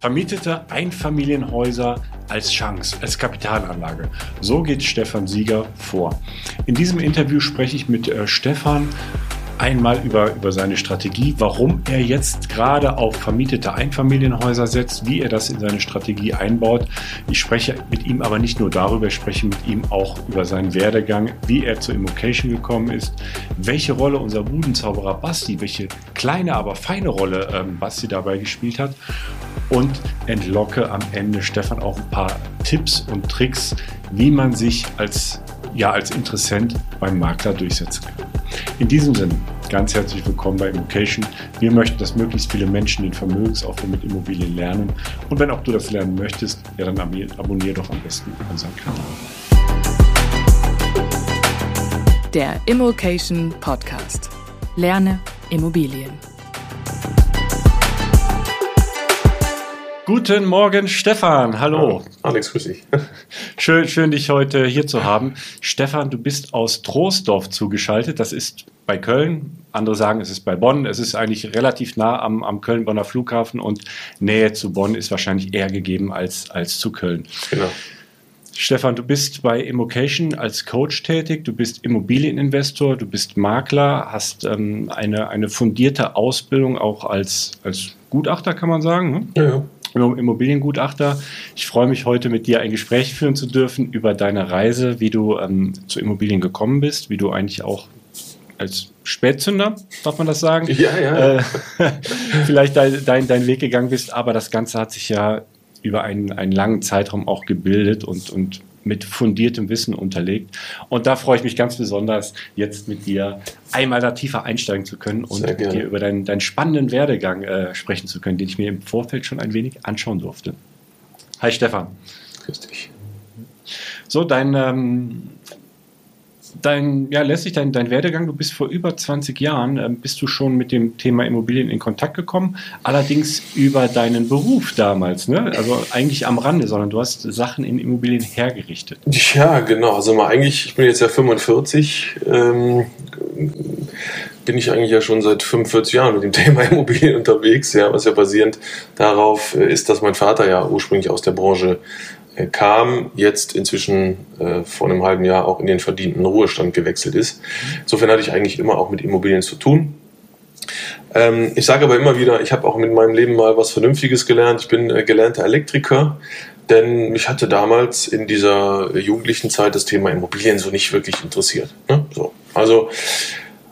Vermietete Einfamilienhäuser als Chance, als Kapitalanlage. So geht Stefan Sieger vor. In diesem Interview spreche ich mit äh, Stefan einmal über, über seine Strategie, warum er jetzt gerade auf vermietete Einfamilienhäuser setzt, wie er das in seine Strategie einbaut. Ich spreche mit ihm aber nicht nur darüber, ich spreche mit ihm auch über seinen Werdegang, wie er zur Immocation gekommen ist, welche Rolle unser Budenzauberer Basti, welche kleine, aber feine Rolle ähm, Basti dabei gespielt hat und entlocke am Ende Stefan auch ein paar Tipps und Tricks, wie man sich als, ja, als Interessent beim Makler durchsetzen kann. In diesem Sinne, ganz herzlich willkommen bei Immocation. Wir möchten, dass möglichst viele Menschen den Vermögensaufbau mit Immobilien lernen. Und wenn auch du das lernen möchtest, ja, dann abonniere doch am besten unseren Kanal. Der Immocation Podcast. Lerne Immobilien. Guten Morgen, Stefan. Hallo. Alex, grüß dich. Schön, schön, dich heute hier zu haben. Stefan, du bist aus Troisdorf zugeschaltet. Das ist bei Köln. Andere sagen, es ist bei Bonn. Es ist eigentlich relativ nah am, am Köln-Bonner Flughafen und Nähe zu Bonn ist wahrscheinlich eher gegeben als, als zu Köln. Genau. Stefan, du bist bei Immocation als Coach tätig, du bist Immobilieninvestor, du bist Makler, hast ähm, eine, eine fundierte Ausbildung auch als, als Gutachter, kann man sagen. Ne? Ja, ja. Immobiliengutachter. Ich freue mich heute mit dir ein Gespräch führen zu dürfen über deine Reise, wie du ähm, zu Immobilien gekommen bist, wie du eigentlich auch als Spätzünder, darf man das sagen? Ja, ja. Äh, vielleicht dein, dein, dein Weg gegangen bist, aber das Ganze hat sich ja über einen, einen langen Zeitraum auch gebildet und, und mit fundiertem Wissen unterlegt. Und da freue ich mich ganz besonders, jetzt mit dir einmal da tiefer einsteigen zu können und mit dir über deinen, deinen spannenden Werdegang äh, sprechen zu können, den ich mir im Vorfeld schon ein wenig anschauen durfte. Hi Stefan. Grüß dich. So, dein, ähm, dein, ja, lässt sich dein, dein Werdegang, du bist vor über 20 Jahren, äh, bist du schon mit dem Thema Immobilien in Kontakt gekommen, allerdings über deinen Beruf damals, ne? also eigentlich am Rande, sondern du hast Sachen in Immobilien hergerichtet. Ja, genau, also mal eigentlich, ich bin jetzt ja 45, ähm, bin ich eigentlich ja schon seit 45 Jahren mit dem Thema Immobilien unterwegs, ja, was ja basierend darauf ist, dass mein Vater ja ursprünglich aus der Branche kam, jetzt inzwischen äh, vor einem halben Jahr auch in den verdienten Ruhestand gewechselt ist. Insofern hatte ich eigentlich immer auch mit Immobilien zu tun. Ähm, ich sage aber immer wieder, ich habe auch mit meinem Leben mal was Vernünftiges gelernt. Ich bin äh, gelernter Elektriker, denn mich hatte damals in dieser jugendlichen Zeit das Thema Immobilien so nicht wirklich interessiert. Ne? So. Also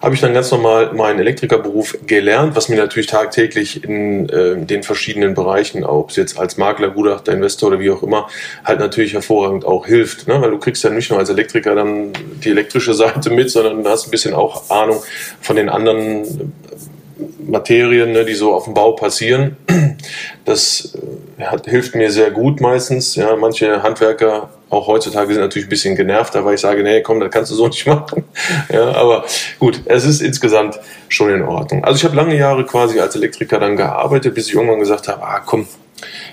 habe ich dann ganz normal meinen Elektrikerberuf gelernt, was mir natürlich tagtäglich in äh, den verschiedenen Bereichen, ob es jetzt als Makler, Gutachter, Investor oder wie auch immer, halt natürlich hervorragend auch hilft. Ne? Weil du kriegst ja nicht nur als Elektriker dann die elektrische Seite mit, sondern du hast ein bisschen auch Ahnung von den anderen Materien, ne, die so auf dem Bau passieren. Das äh, hat, hilft mir sehr gut meistens. Ja, manche Handwerker auch heutzutage sind natürlich ein bisschen genervt, weil ich sage, nee, komm, das kannst du so nicht machen. Ja, aber gut, es ist insgesamt schon in Ordnung. Also ich habe lange Jahre quasi als Elektriker dann gearbeitet, bis ich irgendwann gesagt habe, ah komm,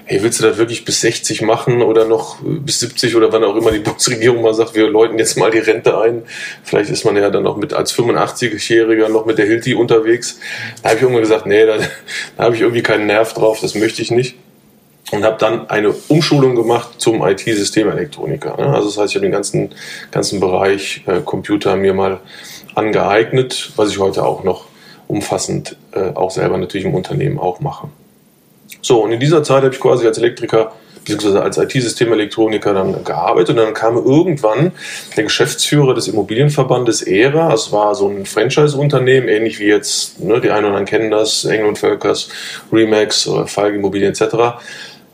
hey, willst du das wirklich bis 60 machen oder noch bis 70 oder wann auch immer die Bundesregierung mal sagt, wir läuten jetzt mal die Rente ein. Vielleicht ist man ja dann auch mit als 85-Jähriger noch mit der Hilti unterwegs. Da habe ich irgendwann gesagt, nee, da, da habe ich irgendwie keinen Nerv drauf, das möchte ich nicht. Und habe dann eine Umschulung gemacht zum IT-Systemelektroniker. Ne? Also das heißt, ich habe den ganzen, ganzen Bereich äh, Computer mir mal angeeignet, was ich heute auch noch umfassend äh, auch selber natürlich im Unternehmen auch mache. So, und in dieser Zeit habe ich quasi als Elektriker bzw. als IT-Systemelektroniker dann gearbeitet und dann kam irgendwann der Geschäftsführer des Immobilienverbandes ERA, es war so ein Franchise-Unternehmen, ähnlich wie jetzt, ne, die einen oder anderen kennen das, Engel und Völkers, Remax oder Falk Immobilien etc.,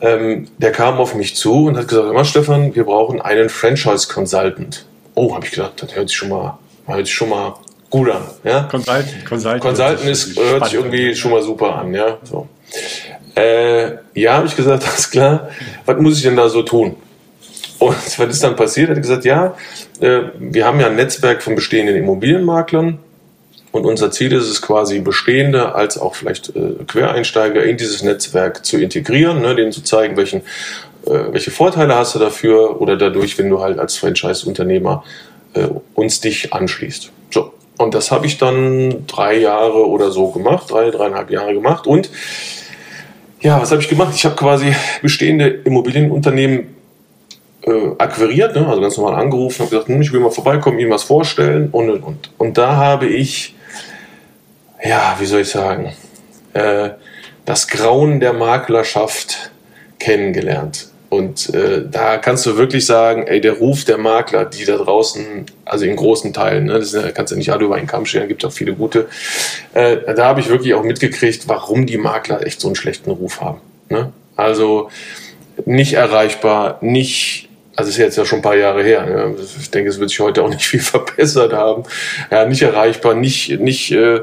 ähm, der kam auf mich zu und hat gesagt, immer Stefan, wir brauchen einen Franchise-Consultant. Oh, habe ich gedacht, das hört sich schon mal, hört sich schon mal gut an. Ja? Consultant, Consultant, Consultant ist, hört sich irgendwie schon mal super an. Ja, so. Äh, ja, habe ich gesagt, alles klar. Was muss ich denn da so tun? Und was ist dann passiert? Er hat gesagt, ja, äh, wir haben ja ein Netzwerk von bestehenden Immobilienmaklern und unser Ziel ist es quasi bestehende als auch vielleicht äh, Quereinsteiger in dieses Netzwerk zu integrieren, ne, denen zu zeigen, welchen, äh, welche Vorteile hast du dafür oder dadurch, wenn du halt als Franchise-Unternehmer äh, uns dich anschließt. So. Und das habe ich dann drei Jahre oder so gemacht, drei, dreieinhalb Jahre gemacht und Ja, was habe ich gemacht? Ich habe quasi bestehende Immobilienunternehmen äh, akquiriert, ne? also ganz normal angerufen und gesagt, hm, ich will mal vorbeikommen, Ihnen was vorstellen und und und. Und da habe ich, ja, wie soll ich sagen, äh, das Grauen der Maklerschaft kennengelernt. Und äh, da kannst du wirklich sagen, ey, der Ruf der Makler, die da draußen, also in großen Teilen, ne, das kannst du nicht alle über einen Kamm stellen, gibt auch viele gute. Äh, da habe ich wirklich auch mitgekriegt, warum die Makler echt so einen schlechten Ruf haben. Ne? Also nicht erreichbar, nicht, also ist jetzt ja schon ein paar Jahre her. Ja. Ich denke, es wird sich heute auch nicht viel verbessert haben. Ja, nicht erreichbar, nicht, nicht äh,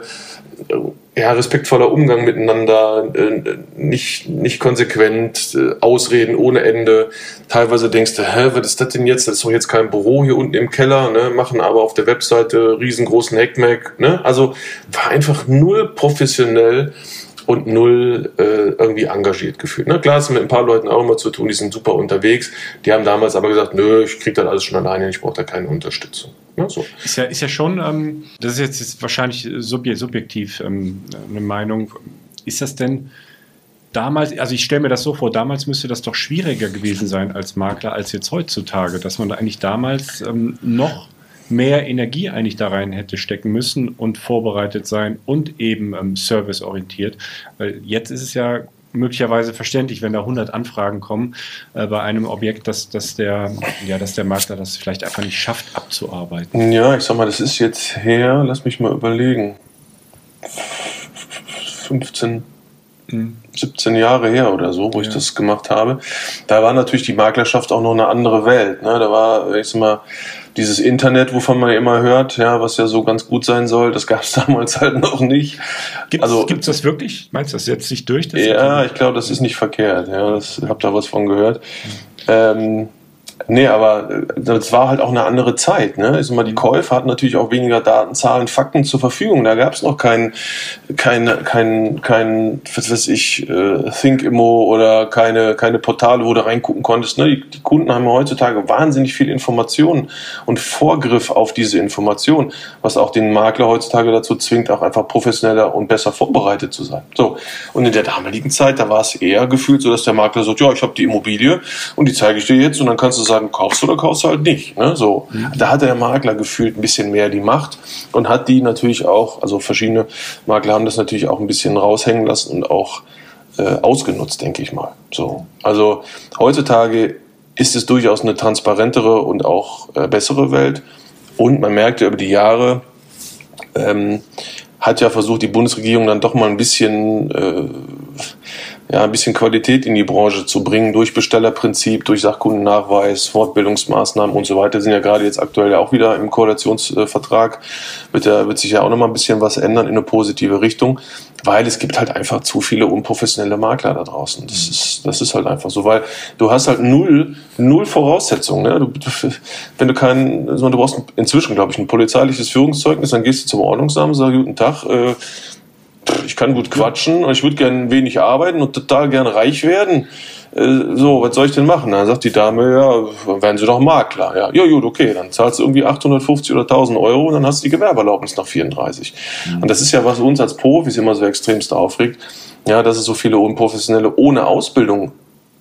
ja, respektvoller Umgang miteinander, äh, nicht, nicht konsequent, äh, Ausreden ohne Ende. Teilweise denkst du, hä, was ist das denn jetzt? Das ist doch jetzt kein Büro hier unten im Keller, ne? machen aber auf der Webseite riesengroßen Hackmack. Ne? Also war einfach null professionell und null äh, irgendwie engagiert gefühlt. Ne? Klar, hast du mit ein paar Leuten auch immer zu tun, die sind super unterwegs. Die haben damals aber gesagt, nö, ich krieg das alles schon alleine, ich brauche da keine Unterstützung. Ne? So. Ist, ja, ist ja schon, ähm, das ist jetzt, jetzt wahrscheinlich subjektiv ähm, eine Meinung. Ist das denn damals, also ich stelle mir das so vor, damals müsste das doch schwieriger gewesen sein als Makler als jetzt heutzutage, dass man da eigentlich damals ähm, noch mehr Energie eigentlich da rein hätte stecken müssen und vorbereitet sein und eben ähm, serviceorientiert. Weil jetzt ist es ja möglicherweise verständlich, wenn da 100 Anfragen kommen äh, bei einem Objekt, dass, dass, der, ja, dass der Makler das vielleicht einfach nicht schafft abzuarbeiten. Ja, ich sag mal, das ist jetzt her, lass mich mal überlegen, 15, 17 Jahre her oder so, wo ja. ich das gemacht habe. Da war natürlich die Maklerschaft auch noch eine andere Welt. Ne? Da war, ich sag mal, dieses Internet, wovon man immer hört, ja, was ja so ganz gut sein soll, das gab es damals halt noch nicht. Gibt es also, das wirklich? Meinst du, das setzt sich durch? ja, Internet? ich glaube, das ist nicht verkehrt. Ja, ich habe da was von gehört. Mhm. Ähm, Nee, aber äh, das war halt auch eine andere Zeit. Ne? Also mal, die Käufer hatten natürlich auch weniger Daten, Zahlen, Fakten zur Verfügung. Da gab es noch kein, kein, kein, kein, was weiß ich, äh, ThinkImmo oder keine, keine Portale, wo du reingucken konntest. Ne? Die, die Kunden haben heutzutage wahnsinnig viel Informationen und Vorgriff auf diese Information, was auch den Makler heutzutage dazu zwingt, auch einfach professioneller und besser vorbereitet zu sein. So. Und in der damaligen Zeit, da war es eher gefühlt so, dass der Makler sagt, ja, ich habe die Immobilie und die zeige ich dir jetzt und dann kannst du sagen, kaufst du oder kaufst du halt nicht. Ne? So, mhm. Da hat der Makler gefühlt ein bisschen mehr die Macht und hat die natürlich auch, also verschiedene Makler haben das natürlich auch ein bisschen raushängen lassen und auch äh, ausgenutzt, denke ich mal. So. Also heutzutage ist es durchaus eine transparentere und auch äh, bessere Welt. Und man merkt ja über die Jahre, ähm, hat ja versucht, die Bundesregierung dann doch mal ein bisschen äh, ja, ein bisschen Qualität in die Branche zu bringen durch Bestellerprinzip, durch Sachkundennachweis, Fortbildungsmaßnahmen und so weiter. Sind ja gerade jetzt aktuell ja auch wieder im Koalitionsvertrag. Wird, ja, wird sich ja auch noch mal ein bisschen was ändern in eine positive Richtung, weil es gibt halt einfach zu viele unprofessionelle Makler da draußen. Das ist, das ist halt einfach so, weil du hast halt null, null Voraussetzungen. Ne? Du, wenn du keinen, du brauchst inzwischen, glaube ich, ein polizeiliches Führungszeugnis, dann gehst du zum Ordnungsamt, sagst, guten Tag, äh, ich kann gut quatschen und ich würde gerne wenig arbeiten und total gern reich werden. Äh, so, was soll ich denn machen? Dann sagt die Dame, ja, werden Sie doch Makler. Ja, ja gut, okay, dann zahlst du irgendwie 850 oder 1000 Euro und dann hast du die Gewerbeerlaubnis nach 34. Mhm. Und das ist ja, was uns als Profis immer so extremst aufregt, ja, dass es so viele Unprofessionelle ohne Ausbildung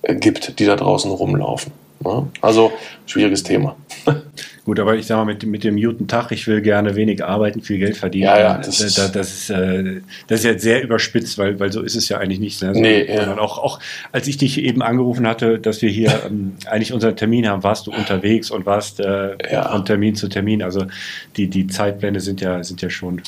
äh, gibt, die da draußen rumlaufen. Ja, also, schwieriges Thema. Gut, aber ich sage mal, mit, mit dem Newton-Tag, ich will gerne wenig arbeiten, viel Geld verdienen. Ja, ja, das, das, das, das ist, äh, das ist jetzt sehr überspitzt, weil, weil so ist es ja eigentlich nicht. Ne? So, nee, ja. auch, auch als ich dich eben angerufen hatte, dass wir hier ähm, eigentlich unseren Termin haben, warst du unterwegs und warst äh, ja. von Termin zu Termin. Also die, die Zeitpläne sind ja, sind ja schon.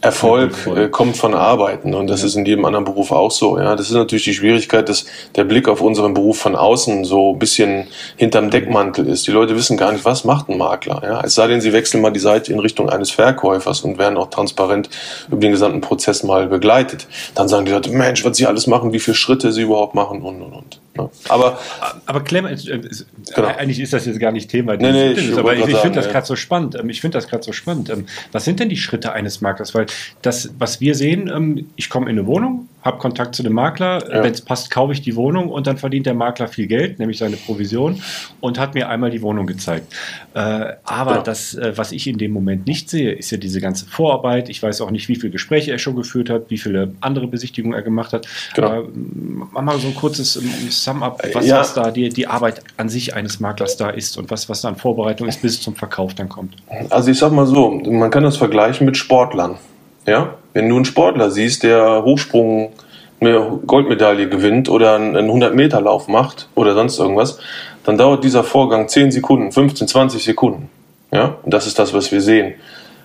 Erfolg äh, kommt von Arbeiten und das ja. ist in jedem anderen Beruf auch so. Ja, Das ist natürlich die Schwierigkeit, dass der Blick auf unseren Beruf von außen so ein bisschen hinterm Deckmantel ist. Die Leute wissen gar nicht, was macht ein Makler. Makler. Ja? Es sei denn, sie wechseln mal die Seite in Richtung eines Verkäufers und werden auch transparent über den gesamten Prozess mal begleitet. Dann sagen die Leute, Mensch, was sie alles machen, wie viele Schritte sie überhaupt machen und und und. Ne? Aber, aber Clem, äh, genau. eigentlich ist das jetzt gar nicht Thema. Nee, nee, ich aber ich, ich finde das gerade so spannend. Ähm, ich finde das gerade so spannend. Ähm, was sind denn die Schritte eines Maklers? Weil das, was wir sehen, ähm, ich komme in eine Wohnung, habe Kontakt zu dem Makler, ja. wenn es passt, kaufe ich die Wohnung und dann verdient der Makler viel Geld, nämlich seine Provision und hat mir einmal die Wohnung gezeigt. Äh, aber genau. das, äh, was ich in dem Moment nicht sehe, ist ja diese ganze Vorarbeit. Ich weiß auch nicht, wie viele Gespräche er schon geführt hat, wie viele andere Besichtigungen er gemacht hat. Genau. Aber mach mal so ein kurzes Sum-up, was, ja. was da die, die Arbeit an sich eines Maklers da ist und was, was da an Vorbereitung ist, bis es zum Verkauf dann kommt. Also ich sag mal so, man kann das vergleichen mit Sportlern. Ja? Wenn du einen Sportler siehst, der Hochsprung eine Goldmedaille gewinnt oder einen 100-Meter-Lauf macht oder sonst irgendwas, dann dauert dieser Vorgang 10 Sekunden, 15, 20 Sekunden. Ja? Und das ist das, was wir sehen.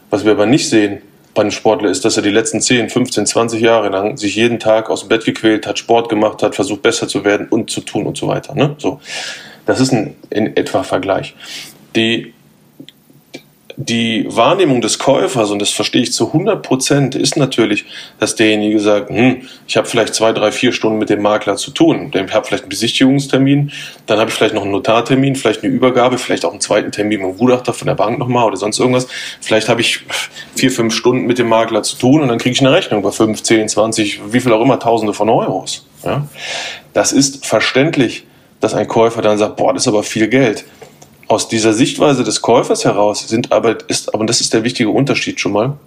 Was wir aber nicht sehen bei einem Sportler ist, dass er die letzten 10, 15, 20 Jahre lang sich jeden Tag aus dem Bett gequält hat, Sport gemacht hat, versucht besser zu werden und zu tun und so weiter. Ne? So. Das ist ein in etwa Vergleich. Die die Wahrnehmung des Käufers, und das verstehe ich zu 100 Prozent, ist natürlich, dass derjenige sagt, hm, ich habe vielleicht zwei, drei, vier Stunden mit dem Makler zu tun. Ich habe vielleicht einen Besichtigungstermin, dann habe ich vielleicht noch einen Notartermin, vielleicht eine Übergabe, vielleicht auch einen zweiten Termin mit dem Gutachter von der Bank nochmal oder sonst irgendwas. Vielleicht habe ich vier, fünf Stunden mit dem Makler zu tun und dann kriege ich eine Rechnung bei 5, 10, 20, wie viel auch immer, Tausende von Euros. Ja? Das ist verständlich, dass ein Käufer dann sagt, boah, das ist aber viel Geld aus dieser Sichtweise des Käufers heraus sind aber, ist, aber das ist der wichtige Unterschied schon mal,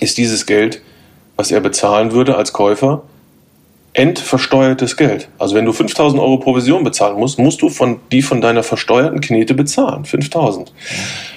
ist dieses Geld, was er bezahlen würde als Käufer, entversteuertes Geld. Also wenn du 5000 Euro Provision bezahlen musst, musst du von, die von deiner versteuerten Knete bezahlen. 5000.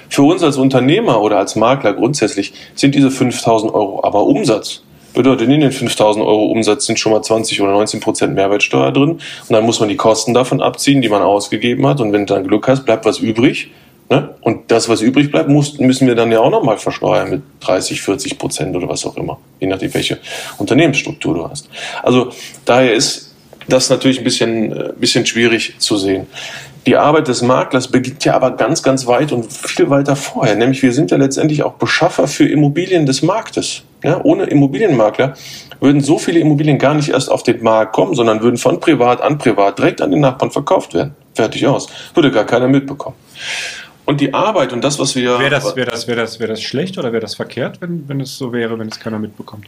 Für uns als Unternehmer oder als Makler grundsätzlich sind diese 5000 Euro aber Umsatz bedeutet, in den 5000 Euro Umsatz sind schon mal 20 oder 19 Prozent Mehrwertsteuer drin. Und dann muss man die Kosten davon abziehen, die man ausgegeben hat. Und wenn du dann Glück hast, bleibt was übrig. Ne? Und das, was übrig bleibt, muss, müssen wir dann ja auch nochmal versteuern mit 30, 40 Prozent oder was auch immer. Je nachdem, welche Unternehmensstruktur du hast. Also daher ist das natürlich ein bisschen, äh, bisschen schwierig zu sehen. Die Arbeit des Maklers beginnt ja aber ganz, ganz weit und viel weiter vorher. Nämlich wir sind ja letztendlich auch Beschaffer für Immobilien des Marktes. Ja, ohne Immobilienmakler würden so viele Immobilien gar nicht erst auf den Markt kommen, sondern würden von privat an privat direkt an den Nachbarn verkauft werden. Fertig aus. Würde gar keiner mitbekommen. Und die Arbeit und das, was wir. Wäre das, wär das, wär das, wär das schlecht oder wäre das verkehrt, wenn, wenn es so wäre, wenn es keiner mitbekommt?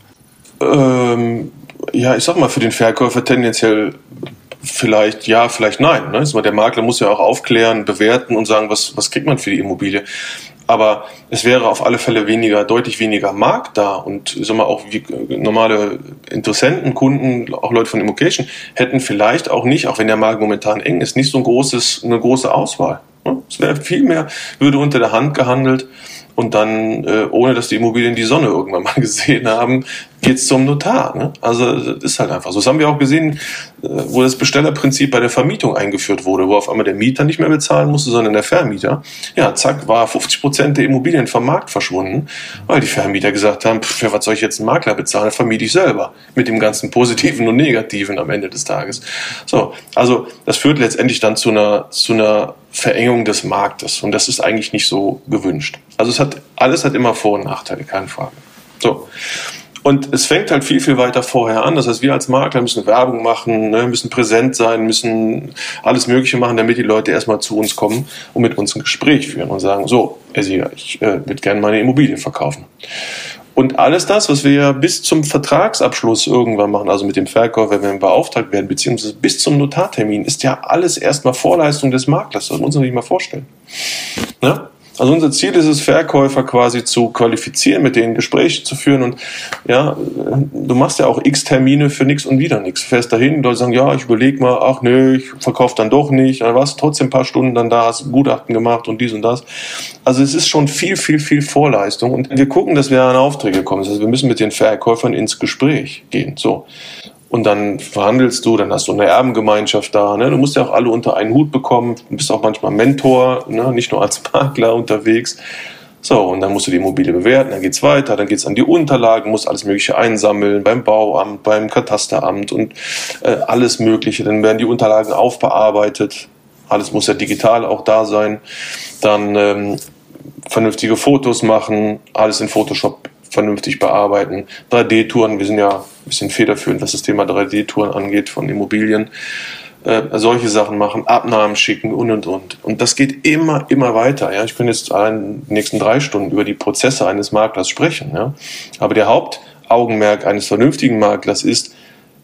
Ähm, ja, ich sag mal, für den Verkäufer tendenziell vielleicht ja, vielleicht nein. Ne? Der Makler muss ja auch aufklären, bewerten und sagen, was, was kriegt man für die Immobilie. Aber es wäre auf alle Fälle weniger, deutlich weniger Markt da und sag mal, auch wie normale Interessenten, Kunden, auch Leute von Immocation hätten vielleicht auch nicht, auch wenn der Markt momentan eng ist, nicht so ein großes, eine große Auswahl. Es wäre viel mehr, würde unter der Hand gehandelt und dann, äh, ohne dass die Immobilien die Sonne irgendwann mal gesehen haben, geht's zum Notar. Ne? Also das ist halt einfach so. Das haben wir auch gesehen, äh, wo das Bestellerprinzip bei der Vermietung eingeführt wurde, wo auf einmal der Mieter nicht mehr bezahlen musste, sondern der Vermieter. Ja, zack, war 50 Prozent der Immobilien vom Markt verschwunden, weil die Vermieter gesagt haben, pff, was soll ich jetzt einen Makler bezahlen, vermiete ich selber. Mit dem ganzen Positiven und Negativen am Ende des Tages. So, also das führt letztendlich dann zu einer, zu einer Verengung des Marktes. Und das ist eigentlich nicht so gewünscht. Also es hat, alles hat immer Vor- und Nachteile, keine Frage. So. Und es fängt halt viel, viel weiter vorher an. Das heißt, wir als Makler müssen Werbung machen, ne, müssen präsent sein, müssen alles Mögliche machen, damit die Leute erstmal zu uns kommen und mit uns ein Gespräch führen und sagen, so, Herr Sieger, ich äh, würde gerne meine Immobilie verkaufen. Und alles das, was wir bis zum Vertragsabschluss irgendwann machen, also mit dem Verkäufer, wenn wir beauftragt werden, beziehungsweise bis zum Notartermin, ist ja alles erstmal Vorleistung des Maklers. Das muss man uns nicht mal vorstellen. Ne? Also unser Ziel ist es, Verkäufer quasi zu qualifizieren, mit denen Gespräche zu führen und ja, du machst ja auch x Termine für nichts und wieder nichts. Fährst dahin, Leute sagen, ja, ich überlege mal, ach nö, ich verkaufe dann doch nicht. Dann warst du trotzdem ein paar Stunden dann da, hast Gutachten gemacht und dies und das. Also es ist schon viel, viel, viel Vorleistung und wir gucken, dass wir an Aufträge kommen. Das heißt, wir müssen mit den Verkäufern ins Gespräch gehen. So und dann verhandelst du, dann hast du eine Erbengemeinschaft da. Ne? Du musst ja auch alle unter einen Hut bekommen. Du bist auch manchmal Mentor, ne? nicht nur als Makler unterwegs. So, und dann musst du die Immobilie bewerten, dann geht's weiter, dann geht's an die Unterlagen, musst alles Mögliche einsammeln beim Bauamt, beim Katasteramt und äh, alles Mögliche. Dann werden die Unterlagen aufbearbeitet. Alles muss ja digital auch da sein. Dann ähm, vernünftige Fotos machen, alles in Photoshop vernünftig bearbeiten. 3D-Touren, wir sind ja ein bisschen federführend, was das Thema 3D-Touren angeht von Immobilien. äh, solche Sachen machen, Abnahmen schicken und und und. Und das geht immer, immer weiter. Ja? Ich könnte jetzt allein die nächsten drei Stunden über die Prozesse eines Maklers sprechen. Ja? Aber der Hauptaugenmerk eines vernünftigen Maklers ist,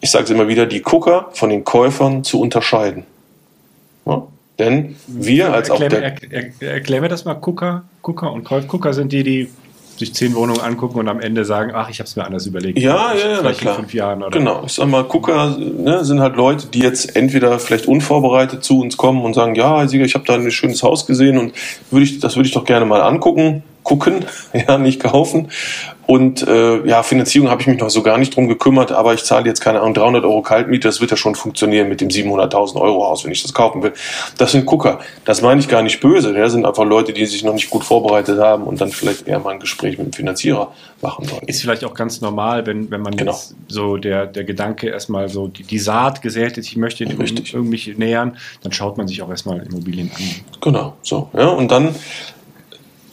ich sage es immer wieder, die Gucker von den Käufern zu unterscheiden. Ja? Denn wir als erklär, auch der. Er, er, erklär mir das mal, Gucker, Gucker und Käufer. Gucker sind die, die sich zehn Wohnungen angucken und am Ende sagen, ach, ich habe es mir anders überlegt. Ja, ja, ja, klar. in fünf Jahren oder. Genau, ich sag mal, Gucker ne, sind halt Leute, die jetzt entweder vielleicht unvorbereitet zu uns kommen und sagen, ja, Sieger, ich habe da ein schönes Haus gesehen und würde ich, das würde ich doch gerne mal angucken, gucken, ja, nicht kaufen. Und äh, ja, Finanzierung habe ich mich noch so gar nicht drum gekümmert, aber ich zahle jetzt keine Ahnung 300 Euro Kaltmiete, das wird ja schon funktionieren mit dem 700.000 Euro Haus, wenn ich das kaufen will. Das sind Gucker. Das meine ich gar nicht böse. Das sind einfach Leute, die sich noch nicht gut vorbereitet haben und dann vielleicht eher mal ein Gespräch mit dem Finanzierer machen sollen. Ist vielleicht auch ganz normal, wenn, wenn man Genau. jetzt so der, der Gedanke erstmal so die, die Saat gesät ist, ich möchte Richtig. irgendwie nähern, dann schaut man sich auch erstmal Immobilien an. Genau, so. Ja, und dann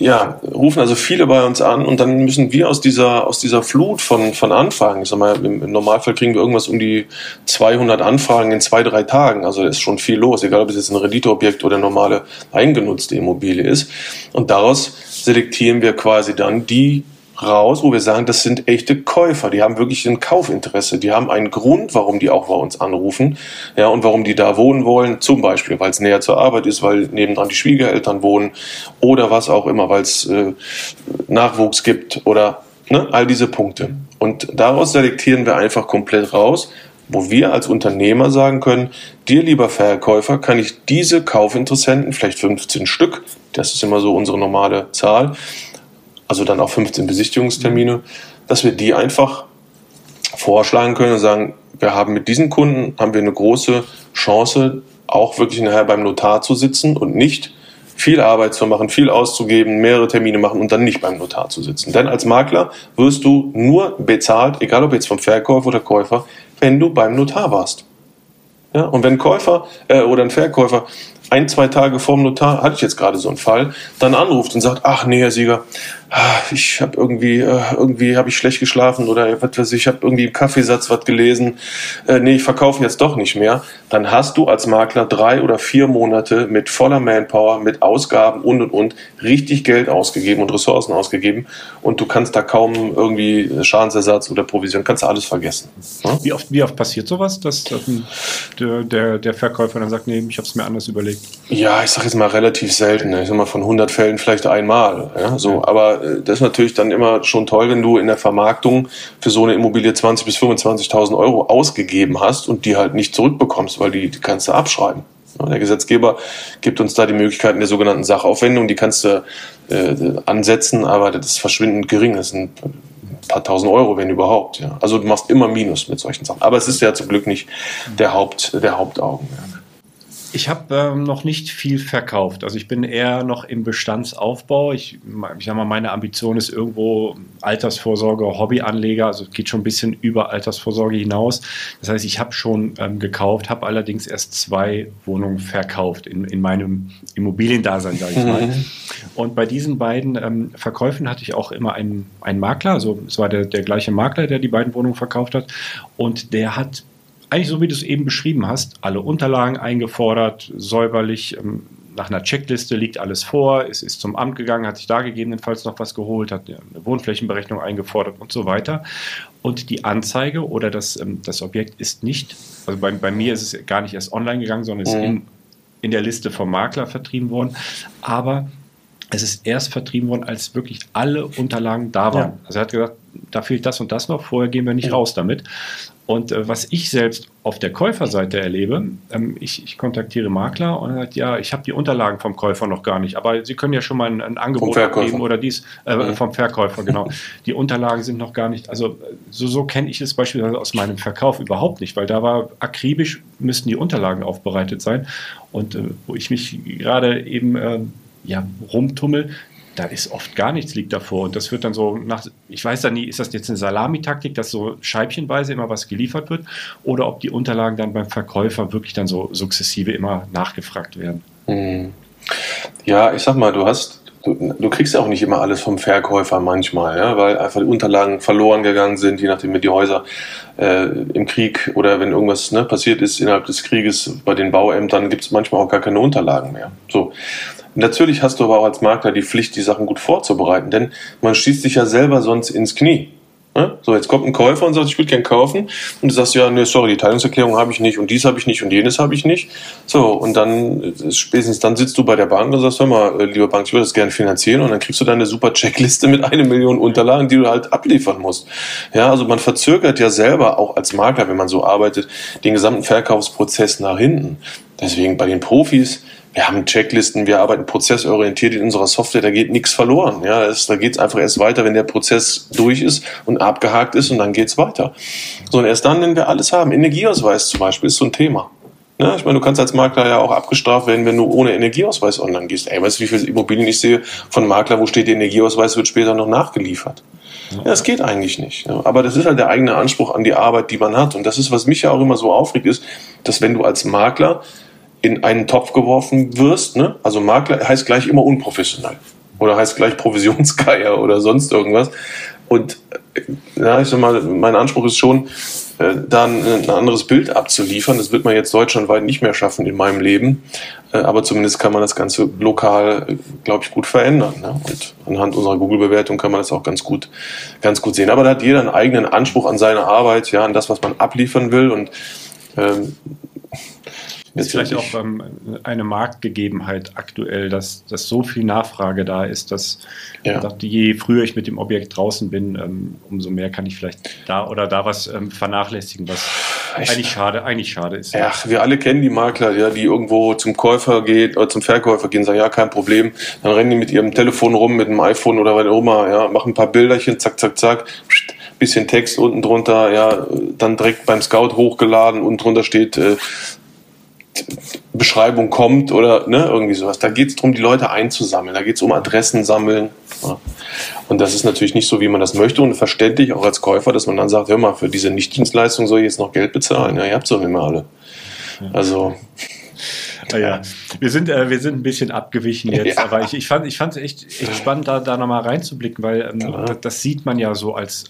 ja, rufen also viele bei uns an und dann müssen wir aus dieser, aus dieser Flut von, von Anfragen, ich sag mal, im, Normalfall kriegen wir irgendwas um die 200 Anfragen in zwei, drei Tagen. Also da ist schon viel los, egal ob es jetzt ein Renditeobjekt oder normale eingenutzte Immobilie ist. Und daraus selektieren wir quasi dann die raus, wo wir sagen, das sind echte Käufer, die haben wirklich ein Kaufinteresse, die haben einen Grund, warum die auch bei uns anrufen, ja, und warum die da wohnen wollen, zum Beispiel, weil es näher zur Arbeit ist, weil nebendran die Schwiegereltern wohnen oder was auch immer, weil es äh, Nachwuchs gibt oder ne, all diese Punkte. Und daraus selektieren wir einfach komplett raus, wo wir als Unternehmer sagen können, dir lieber Verkäufer, kann ich diese Kaufinteressenten, vielleicht 15 Stück, das ist immer so unsere normale Zahl, also dann auch 15 Besichtigungstermine, dass wir die einfach vorschlagen können und sagen, wir haben mit diesen Kunden haben wir eine große Chance, auch wirklich nachher beim Notar zu sitzen und nicht viel Arbeit zu machen, viel auszugeben, mehrere Termine machen und dann nicht beim Notar zu sitzen. Denn als Makler wirst du nur bezahlt, egal ob jetzt vom Verkäufer oder Käufer, wenn du beim Notar warst. Ja, und wenn ein Käufer äh, oder ein Verkäufer ein, zwei Tage vorm Notar, hatte ich jetzt gerade so einen Fall, dann anruft und sagt, ach nee, Herr Sieger, ich habe irgendwie, äh, irgendwie habe ich schlecht geschlafen oder was weiß ich, ich habe irgendwie im Kaffeesatz was gelesen, äh, nee, ich verkaufe jetzt doch nicht mehr, dann hast du als Makler drei oder vier Monate mit voller Manpower, mit Ausgaben und und und richtig Geld ausgegeben und Ressourcen ausgegeben und du kannst da kaum irgendwie Schadensersatz oder Provision, kannst du alles vergessen. Ja? Wie oft, wie oft passiert sowas, dass, der, der, der Verkäufer dann sagt, nee, ich habe es mir anders überlegt? Ja, ich sage jetzt mal relativ selten. Ich sag mal von 100 Fällen vielleicht einmal. Ja, so. Aber das ist natürlich dann immer schon toll, wenn du in der Vermarktung für so eine Immobilie 20.000 bis 25.000 Euro ausgegeben hast und die halt nicht zurückbekommst, weil die, die kannst du abschreiben. Ja, Der Gesetzgeber gibt uns da die Möglichkeiten der sogenannten Sachaufwendung, die kannst du äh, ansetzen, aber das ist verschwindend gering. Das sind ein paar tausend Euro, wenn überhaupt. Ja. Also du machst immer Minus mit solchen Sachen. Aber es ist ja zum Glück nicht der, Haupt, der Hauptaugenmerk. Ich habe ähm, noch nicht viel verkauft. Also ich bin eher noch im Bestandsaufbau. Ich, ich sag mal, meine Ambition ist irgendwo Altersvorsorge, Hobbyanleger. Also es geht schon ein bisschen über Altersvorsorge hinaus. Das heißt, ich habe schon ähm, gekauft, habe allerdings erst zwei Wohnungen verkauft in, in meinem Immobiliendasein, sage ich mal. Und bei diesen beiden ähm, Verkäufen hatte ich auch immer einen, einen Makler. Also es war der, der gleiche Makler, der die beiden Wohnungen verkauft hat. Und der hat eigentlich so wie du es eben beschrieben hast, alle Unterlagen eingefordert, säuberlich, ähm, nach einer Checkliste liegt alles vor, es ist zum Amt gegangen, hat sich da gegebenenfalls noch was geholt, hat eine Wohnflächenberechnung eingefordert und so weiter. Und die Anzeige oder das, ähm, das Objekt ist nicht, also bei, bei mir ist es gar nicht erst online gegangen, sondern ist Mhm. in, in der Liste vom Makler vertrieben worden. Aber es ist erst vertrieben worden, als wirklich alle Unterlagen da waren. Ja. Also er hat gesagt, da fehlt das und das noch, vorher gehen wir nicht Ja. raus damit. Und äh, was ich selbst auf der Käuferseite erlebe, ähm, ich, ich kontaktiere Makler und er sagt, ja, ich habe die Unterlagen vom Käufer noch gar nicht, aber Sie können ja schon mal ein, ein Angebot geben oder dies, äh, Mhm. vom Verkäufer, genau. die Unterlagen sind noch gar nicht, also äh, so, so kenne ich es beispielsweise aus meinem Verkauf überhaupt nicht, weil da war akribisch, müssten die Unterlagen aufbereitet sein und äh, wo ich mich gerade eben ähm, ja, rumtummel, da ist oft gar nichts liegt davor. Und das wird dann so nach, ich weiß dann nie, ist das jetzt eine Salamitaktik, dass so scheibchenweise immer was geliefert wird, oder ob die Unterlagen dann beim Verkäufer wirklich dann so sukzessive immer nachgefragt werden. Hm. Ja, ich sag mal, du hast du, du, kriegst ja auch nicht immer alles vom Verkäufer manchmal, ja, weil einfach die Unterlagen verloren gegangen sind, je nachdem, wie die Häuser äh, im Krieg oder wenn irgendwas ne, passiert ist innerhalb des Krieges bei den Bauämtern, gibt es manchmal auch gar keine Unterlagen mehr. So. Natürlich hast du aber auch als Makler die Pflicht, die Sachen gut vorzubereiten, denn man schießt sich ja selber sonst ins Knie. Ne? So, jetzt kommt ein Käufer und sagt, ich würde gern kaufen. Und du sagst, ja, nee, sorry, die Teilungserklärung habe ich nicht und dies habe ich nicht und jenes habe ich nicht. So, und dann, spätestens dann sitzt du bei der Bank und sagst, hör mal, äh, lieber Bank, ich würde das gerne finanzieren. Und dann kriegst du deine super Checkliste mit einer Million Unterlagen, die du halt abliefern musst. Ja, also man verzögert ja selber auch als Makler, wenn man so arbeitet, den gesamten Verkaufsprozess nach hinten. Deswegen bei den Profis, wir haben Checklisten, wir arbeiten prozessorientiert in unserer Software, da geht nichts verloren. Ja, es, da geht es einfach erst weiter, wenn der Prozess durch ist und abgehakt ist und dann geht's weiter. So, und erst dann, wenn wir alles haben, Energieausweis zum Beispiel ist so ein Thema. Ja, ich meine, du kannst als Makler ja auch abgestraft werden, wenn du ohne Energieausweis online gehst. Ey, weißt du, wie viele Immobilien ich sehe von Makler, wo steht, der Energieausweis wird später noch nachgeliefert. Ja, das geht eigentlich nicht. Aber das ist halt der eigene Anspruch an die Arbeit, die man hat. Und das ist, was mich ja auch immer so aufregt, ist, dass wenn du als Makler in einen Topf geworfen wirst. Ne? Also Makler heißt gleich immer unprofessionell oder heißt gleich Provisionsgeier oder sonst irgendwas. Und äh, ja, ich sag mal, mein Anspruch ist schon, äh, dann ein anderes Bild abzuliefern. Das wird man jetzt deutschlandweit nicht mehr schaffen in meinem Leben. Äh, aber zumindest kann man das Ganze lokal, äh, glaube ich, gut verändern. Ne? Und anhand unserer Google-Bewertung kann man das auch ganz gut, ganz gut sehen. Aber da hat jeder einen eigenen Anspruch an seine Arbeit, ja, an das, was man abliefern will. Und ähm, ist vielleicht auch ähm, eine Marktgegebenheit aktuell, dass, dass so viel Nachfrage da ist, dass ja. dachte, je früher ich mit dem Objekt draußen bin, ähm, umso mehr kann ich vielleicht da oder da was ähm, vernachlässigen, was Echt? eigentlich schade, eigentlich schade ist. Ja, wir alle kennen die Makler, ja, die irgendwo zum Käufer geht oder zum Verkäufer gehen, sagen, ja, kein Problem. Dann rennen die mit ihrem Telefon rum, mit dem iPhone oder was auch immer, ja, machen ein paar Bilderchen, zack, zack, zack, bisschen Text unten drunter, ja, dann direkt beim Scout hochgeladen und drunter steht äh, Beschreibung kommt oder ne, irgendwie sowas. Da geht es darum, die Leute einzusammeln. Da geht es um Adressen sammeln. Ja. Und das ist natürlich nicht so, wie man das möchte und verständlich auch als Käufer, dass man dann sagt, hör mal, für diese Nichtdienstleistung soll ich jetzt noch Geld bezahlen. Ja, ihr habt es doch immer alle. Also. Ah ja, wir sind, äh, wir sind ein bisschen abgewichen jetzt, ja. aber ich, ich fand es echt, echt spannend, da, da nochmal reinzublicken, weil ähm, das, das, sieht man ja so als,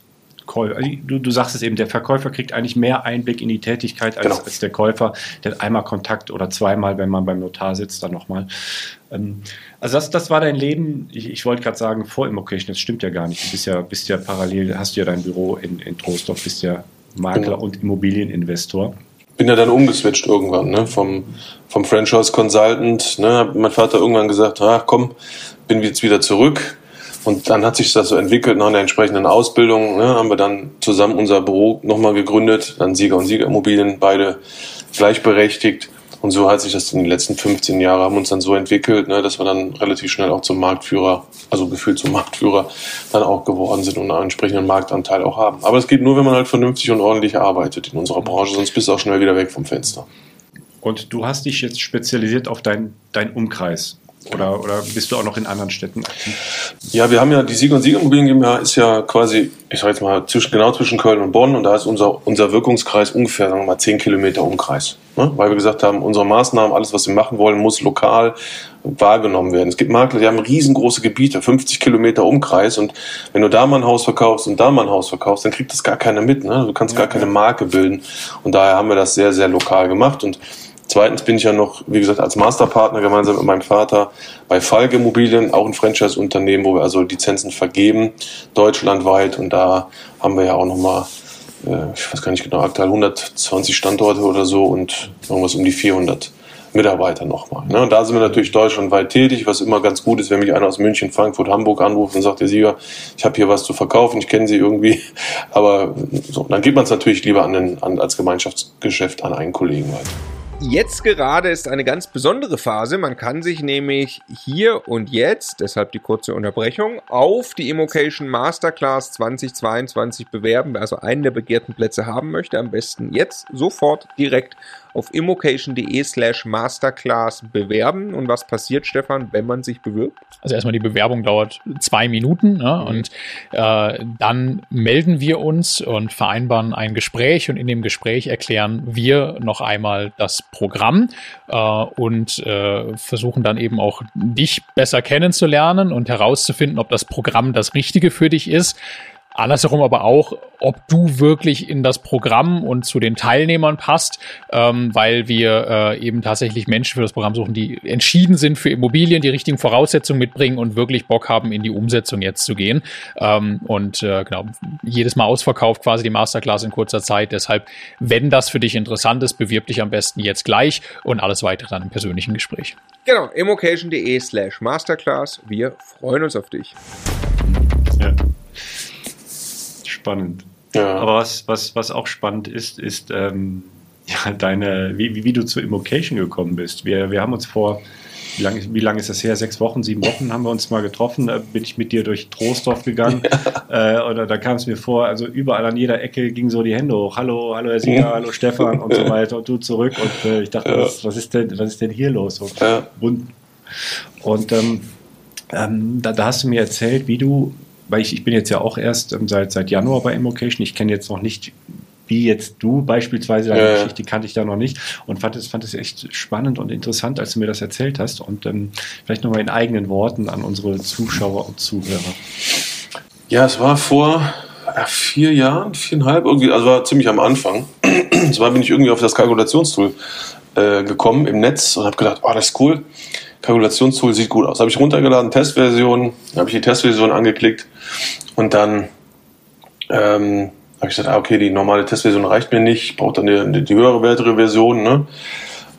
Käufer, also du, du sagst es eben, der Verkäufer kriegt eigentlich mehr Einblick in die Tätigkeit als, genau. als der Käufer. Der hat einmal Kontakt oder zweimal, wenn man beim Notar sitzt, dann nochmal. Ähm, also das, das war dein Leben, ich, ich wollte gerade sagen, vor Immocation, das stimmt ja gar nicht. Du bist ja, bist ja parallel, hast ja dein Büro in, in Trostorf, bist ja Makler genau. und Immobilieninvestor bin ja dann umgeswitcht irgendwann, ne? vom, vom Franchise Consultant. Ne? Hat mein Vater irgendwann gesagt, ach komm, bin jetzt wieder zurück. Und dann hat sich das so entwickelt, nach einer entsprechenden Ausbildung ne, haben wir dann zusammen unser Büro nochmal gegründet, dann Sieger und Siegerimmobilien, beide gleichberechtigt. Und so hat sich das in den letzten 15 Jahren haben uns dann so entwickelt, ne, dass wir dann relativ schnell auch zum Marktführer, also gefühlt zum Marktführer dann auch geworden sind und einen entsprechenden Marktanteil auch haben. Aber es geht nur, wenn man halt vernünftig und ordentlich arbeitet in unserer Branche, sonst bist du auch schnell wieder weg vom Fenster. Und du hast dich jetzt spezialisiert auf deinen dein Umkreis. Oder, oder bist du auch noch in anderen Städten aktiv? Ja, wir haben ja die Sieg und Sieg Immobilien GmbH ist ja quasi, ich sag jetzt mal, zwischen, genau zwischen Köln und Bonn und da ist unser, unser Wirkungskreis ungefähr, sagen wir mal, 10 Kilometer Umkreis. Ne? Weil wir gesagt haben, unsere Maßnahmen, alles, was wir machen wollen, muss lokal wahrgenommen werden. Es gibt Makler, die haben riesengroße Gebiete, 50 Kilometer Umkreis und wenn du da mal ein Haus verkaufst und da mal ein Haus verkaufst, dann kriegt das gar keiner mit. Ne? Du kannst ja, gar keine Marke bilden und daher haben wir das sehr, sehr lokal gemacht und Zweitens bin ich ja noch, wie gesagt, als Masterpartner gemeinsam mit meinem Vater bei Falk Immobilien, auch ein Franchise-Unternehmen, wo wir also Lizenzen vergeben, deutschlandweit. Und da haben wir ja auch nochmal, äh, ich weiß gar nicht genau, aktuell 120 Standorte oder so und irgendwas um die 400 Mitarbeiter nochmal. Ne? Und da sind wir natürlich deutschlandweit tätig, was immer ganz gut ist, wenn mich einer aus München, Frankfurt, Hamburg anruft und sagt, der Sieger, ich habe hier was zu verkaufen, ich kenne Sie irgendwie. Aber so, dann gibt man es natürlich lieber an den, an, als Gemeinschaftsgeschäft an einen Kollegen weiter. Jetzt gerade ist eine ganz besondere Phase. Man kann sich nämlich hier und jetzt, deshalb die kurze Unterbrechung, auf die Immocation Masterclass 2022 bewerben. Wer also einen der begehrten Plätze haben möchte, am besten jetzt sofort direkt auf immocation.de slash masterclass bewerben. Und was passiert, Stefan, wenn man sich bewirbt? Also erstmal die Bewerbung dauert zwei Minuten ne? mhm. und äh, dann melden wir uns und vereinbaren ein Gespräch und in dem Gespräch erklären wir noch einmal das Programm äh, und äh, versuchen dann eben auch dich besser kennenzulernen und herauszufinden, ob das Programm das Richtige für dich ist. Andersherum aber auch, ob du wirklich in das Programm und zu den Teilnehmern passt, ähm, weil wir äh, eben tatsächlich Menschen für das Programm suchen, die entschieden sind für Immobilien, die richtigen Voraussetzungen mitbringen und wirklich Bock haben, in die Umsetzung jetzt zu gehen. Ähm, und äh, genau, jedes Mal ausverkauft quasi die Masterclass in kurzer Zeit. Deshalb, wenn das für dich interessant ist, bewirb dich am besten jetzt gleich und alles weitere dann im persönlichen Gespräch. Genau, immocation.de slash Masterclass. Wir freuen uns auf dich. Ja spannend. Ja. Aber was, was, was auch spannend ist, ist ähm, ja, deine, wie, wie du zu Immocation gekommen bist. Wir, wir haben uns vor, wie lange wie lang ist das her? Sechs Wochen, sieben Wochen haben wir uns mal getroffen. Da bin ich mit dir durch Troisdorf gegangen. Ja. Äh, oder da kam es mir vor, also überall an jeder Ecke gingen so die Hände hoch. Hallo, hallo Herr Sieger, ja. hallo Stefan und so weiter. Und du zurück. Und äh, ich dachte, ja. was, was, ist denn, was ist denn hier los? So, und und ähm, ähm, da, da hast du mir erzählt, wie du weil ich, ich bin jetzt ja auch erst ähm, seit, seit Januar bei Immocation. Ich kenne jetzt noch nicht, wie jetzt du beispielsweise, deine ja. Geschichte kannte ich da noch nicht und fand es, fand es echt spannend und interessant, als du mir das erzählt hast. Und ähm, vielleicht nochmal in eigenen Worten an unsere Zuschauer und Zuhörer. Ja, es war vor vier Jahren, viereinhalb, irgendwie, also war ziemlich am Anfang. Zwar bin ich irgendwie auf das Kalkulationstool äh, gekommen im Netz und habe gedacht, oh, das ist cool. Kalkulationstool sieht gut aus. Habe ich runtergeladen, Testversion, habe ich die Testversion angeklickt und dann ähm, habe ich gesagt, ah, okay, die normale Testversion reicht mir nicht, ich brauche dann die, die, höhere, wertere Version. Ne?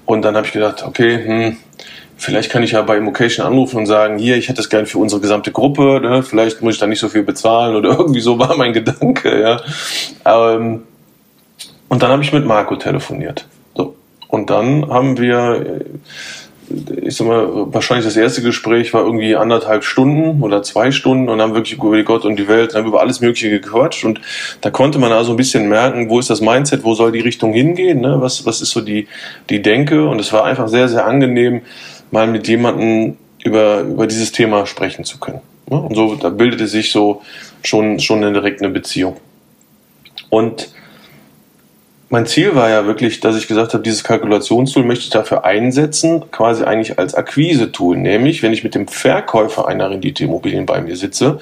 Und dann habe ich gedacht, okay, hm, vielleicht kann ich ja bei Immocation anrufen und sagen, hier, ich hätte es gern für unsere gesamte Gruppe, ne? vielleicht muss ich da nicht so viel bezahlen oder irgendwie so war mein Gedanke. Ja? Ähm, und dann habe ich mit Marco telefoniert. So. Und dann haben wir ich sag mal, wahrscheinlich das erste Gespräch war irgendwie anderthalb Stunden oder zwei Stunden und haben wirklich über Gott und die Welt, haben über alles Mögliche gequatscht und da konnte man also ein bisschen merken, wo ist das Mindset, wo soll die Richtung hingehen, ne? was, was ist so die, die Denke und es war einfach sehr, sehr angenehm, mal mit jemandem über, über dieses Thema sprechen zu können. Ne? Und so, da bildete sich so schon, schon eine direkte Beziehung. Und mein Ziel war ja wirklich, dass ich gesagt habe, dieses Kalkulationstool möchte ich dafür einsetzen, quasi eigentlich als Akquise-Tool. Nämlich, wenn ich mit dem Verkäufer einer Renditeimmobilien bei mir sitze,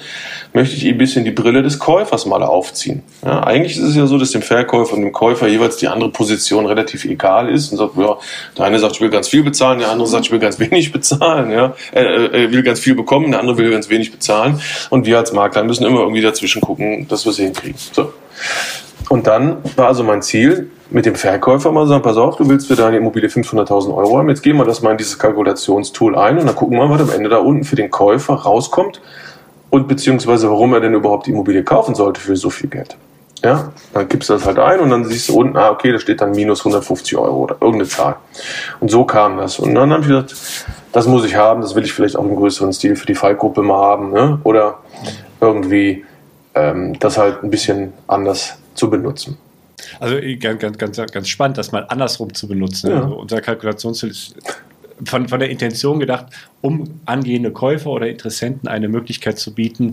möchte ich ein bisschen die Brille des Käufers mal aufziehen. Ja, eigentlich ist es ja so, dass dem Verkäufer und dem Käufer jeweils die andere Position relativ egal ist und sagt, ja, der eine sagt, ich will ganz viel bezahlen, der andere sagt, ich will ganz wenig bezahlen, ja, äh, äh, will ganz viel bekommen, der andere will ganz wenig bezahlen. Und wir als Makler müssen immer irgendwie dazwischen gucken, dass wir es hinkriegen. So. Und dann war also mein Ziel, mit dem Verkäufer mal sagen, pass auf, du willst für deine Immobilie 500.000 Euro haben, jetzt gehen wir das mal in dieses Kalkulationstool ein und dann gucken wir mal, was am Ende da unten für den Käufer rauskommt und beziehungsweise warum er denn überhaupt die Immobilie kaufen sollte für so viel Geld. Ja, dann gibst du das halt ein und dann siehst du unten, ah, okay, da steht dann minus 150 Euro oder irgendeine Zahl. Und so kam das. Und dann habe ich gesagt, das muss ich haben, das will ich vielleicht auch im größeren Stil für die Fallgruppe mal haben, ne? oder irgendwie ähm, das halt ein bisschen anders zu benutzen. Also ganz, ganz, ganz, spannend, das mal andersrum zu benutzen. Ja. Also unser Kalkulationstool ist von, von der Intention gedacht, um angehende Käufer oder Interessenten eine Möglichkeit zu bieten,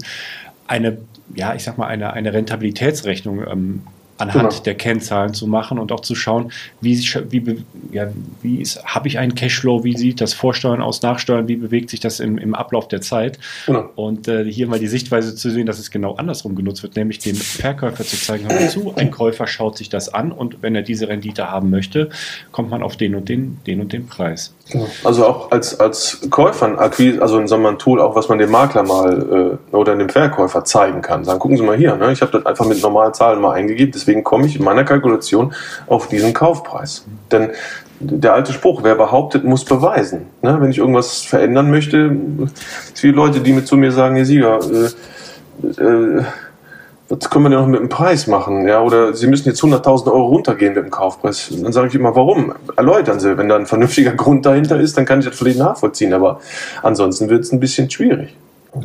eine, ja, ich sag mal, eine, eine Rentabilitätsrechnung ähm, anhand genau. der Kennzahlen zu machen und auch zu schauen, wie, wie, ja, wie habe ich einen Cashflow, wie sieht das Vorsteuern aus, Nachsteuern, wie bewegt sich das im, im Ablauf der Zeit. Genau. Und äh, hier mal die Sichtweise zu sehen, dass es genau andersrum genutzt wird, nämlich dem Verkäufer zu zeigen, hör zu, ein Käufer schaut sich das an und wenn er diese Rendite haben möchte, kommt man auf den und den, den und den Preis. Also auch als, als Käufer, also in so einem Tool, auch was man dem Makler mal äh, oder dem Verkäufer zeigen kann. Sagen, gucken Sie mal hier, ne? ich habe das einfach mit normalen Zahlen mal eingegeben, deswegen komme ich in meiner Kalkulation auf diesen Kaufpreis. Denn der alte Spruch, wer behauptet, muss beweisen. Ne? Wenn ich irgendwas verändern möchte, es viele Leute, die mit zu mir sagen, Herr Sieger, äh, äh, was können wir denn noch mit dem Preis machen? Ja, oder Sie müssen jetzt 100.000 Euro runtergehen mit dem Kaufpreis. Dann sage ich immer, warum? Erläutern Sie. Wenn da ein vernünftiger Grund dahinter ist, dann kann ich das vielleicht nachvollziehen. Aber ansonsten wird es ein bisschen schwierig.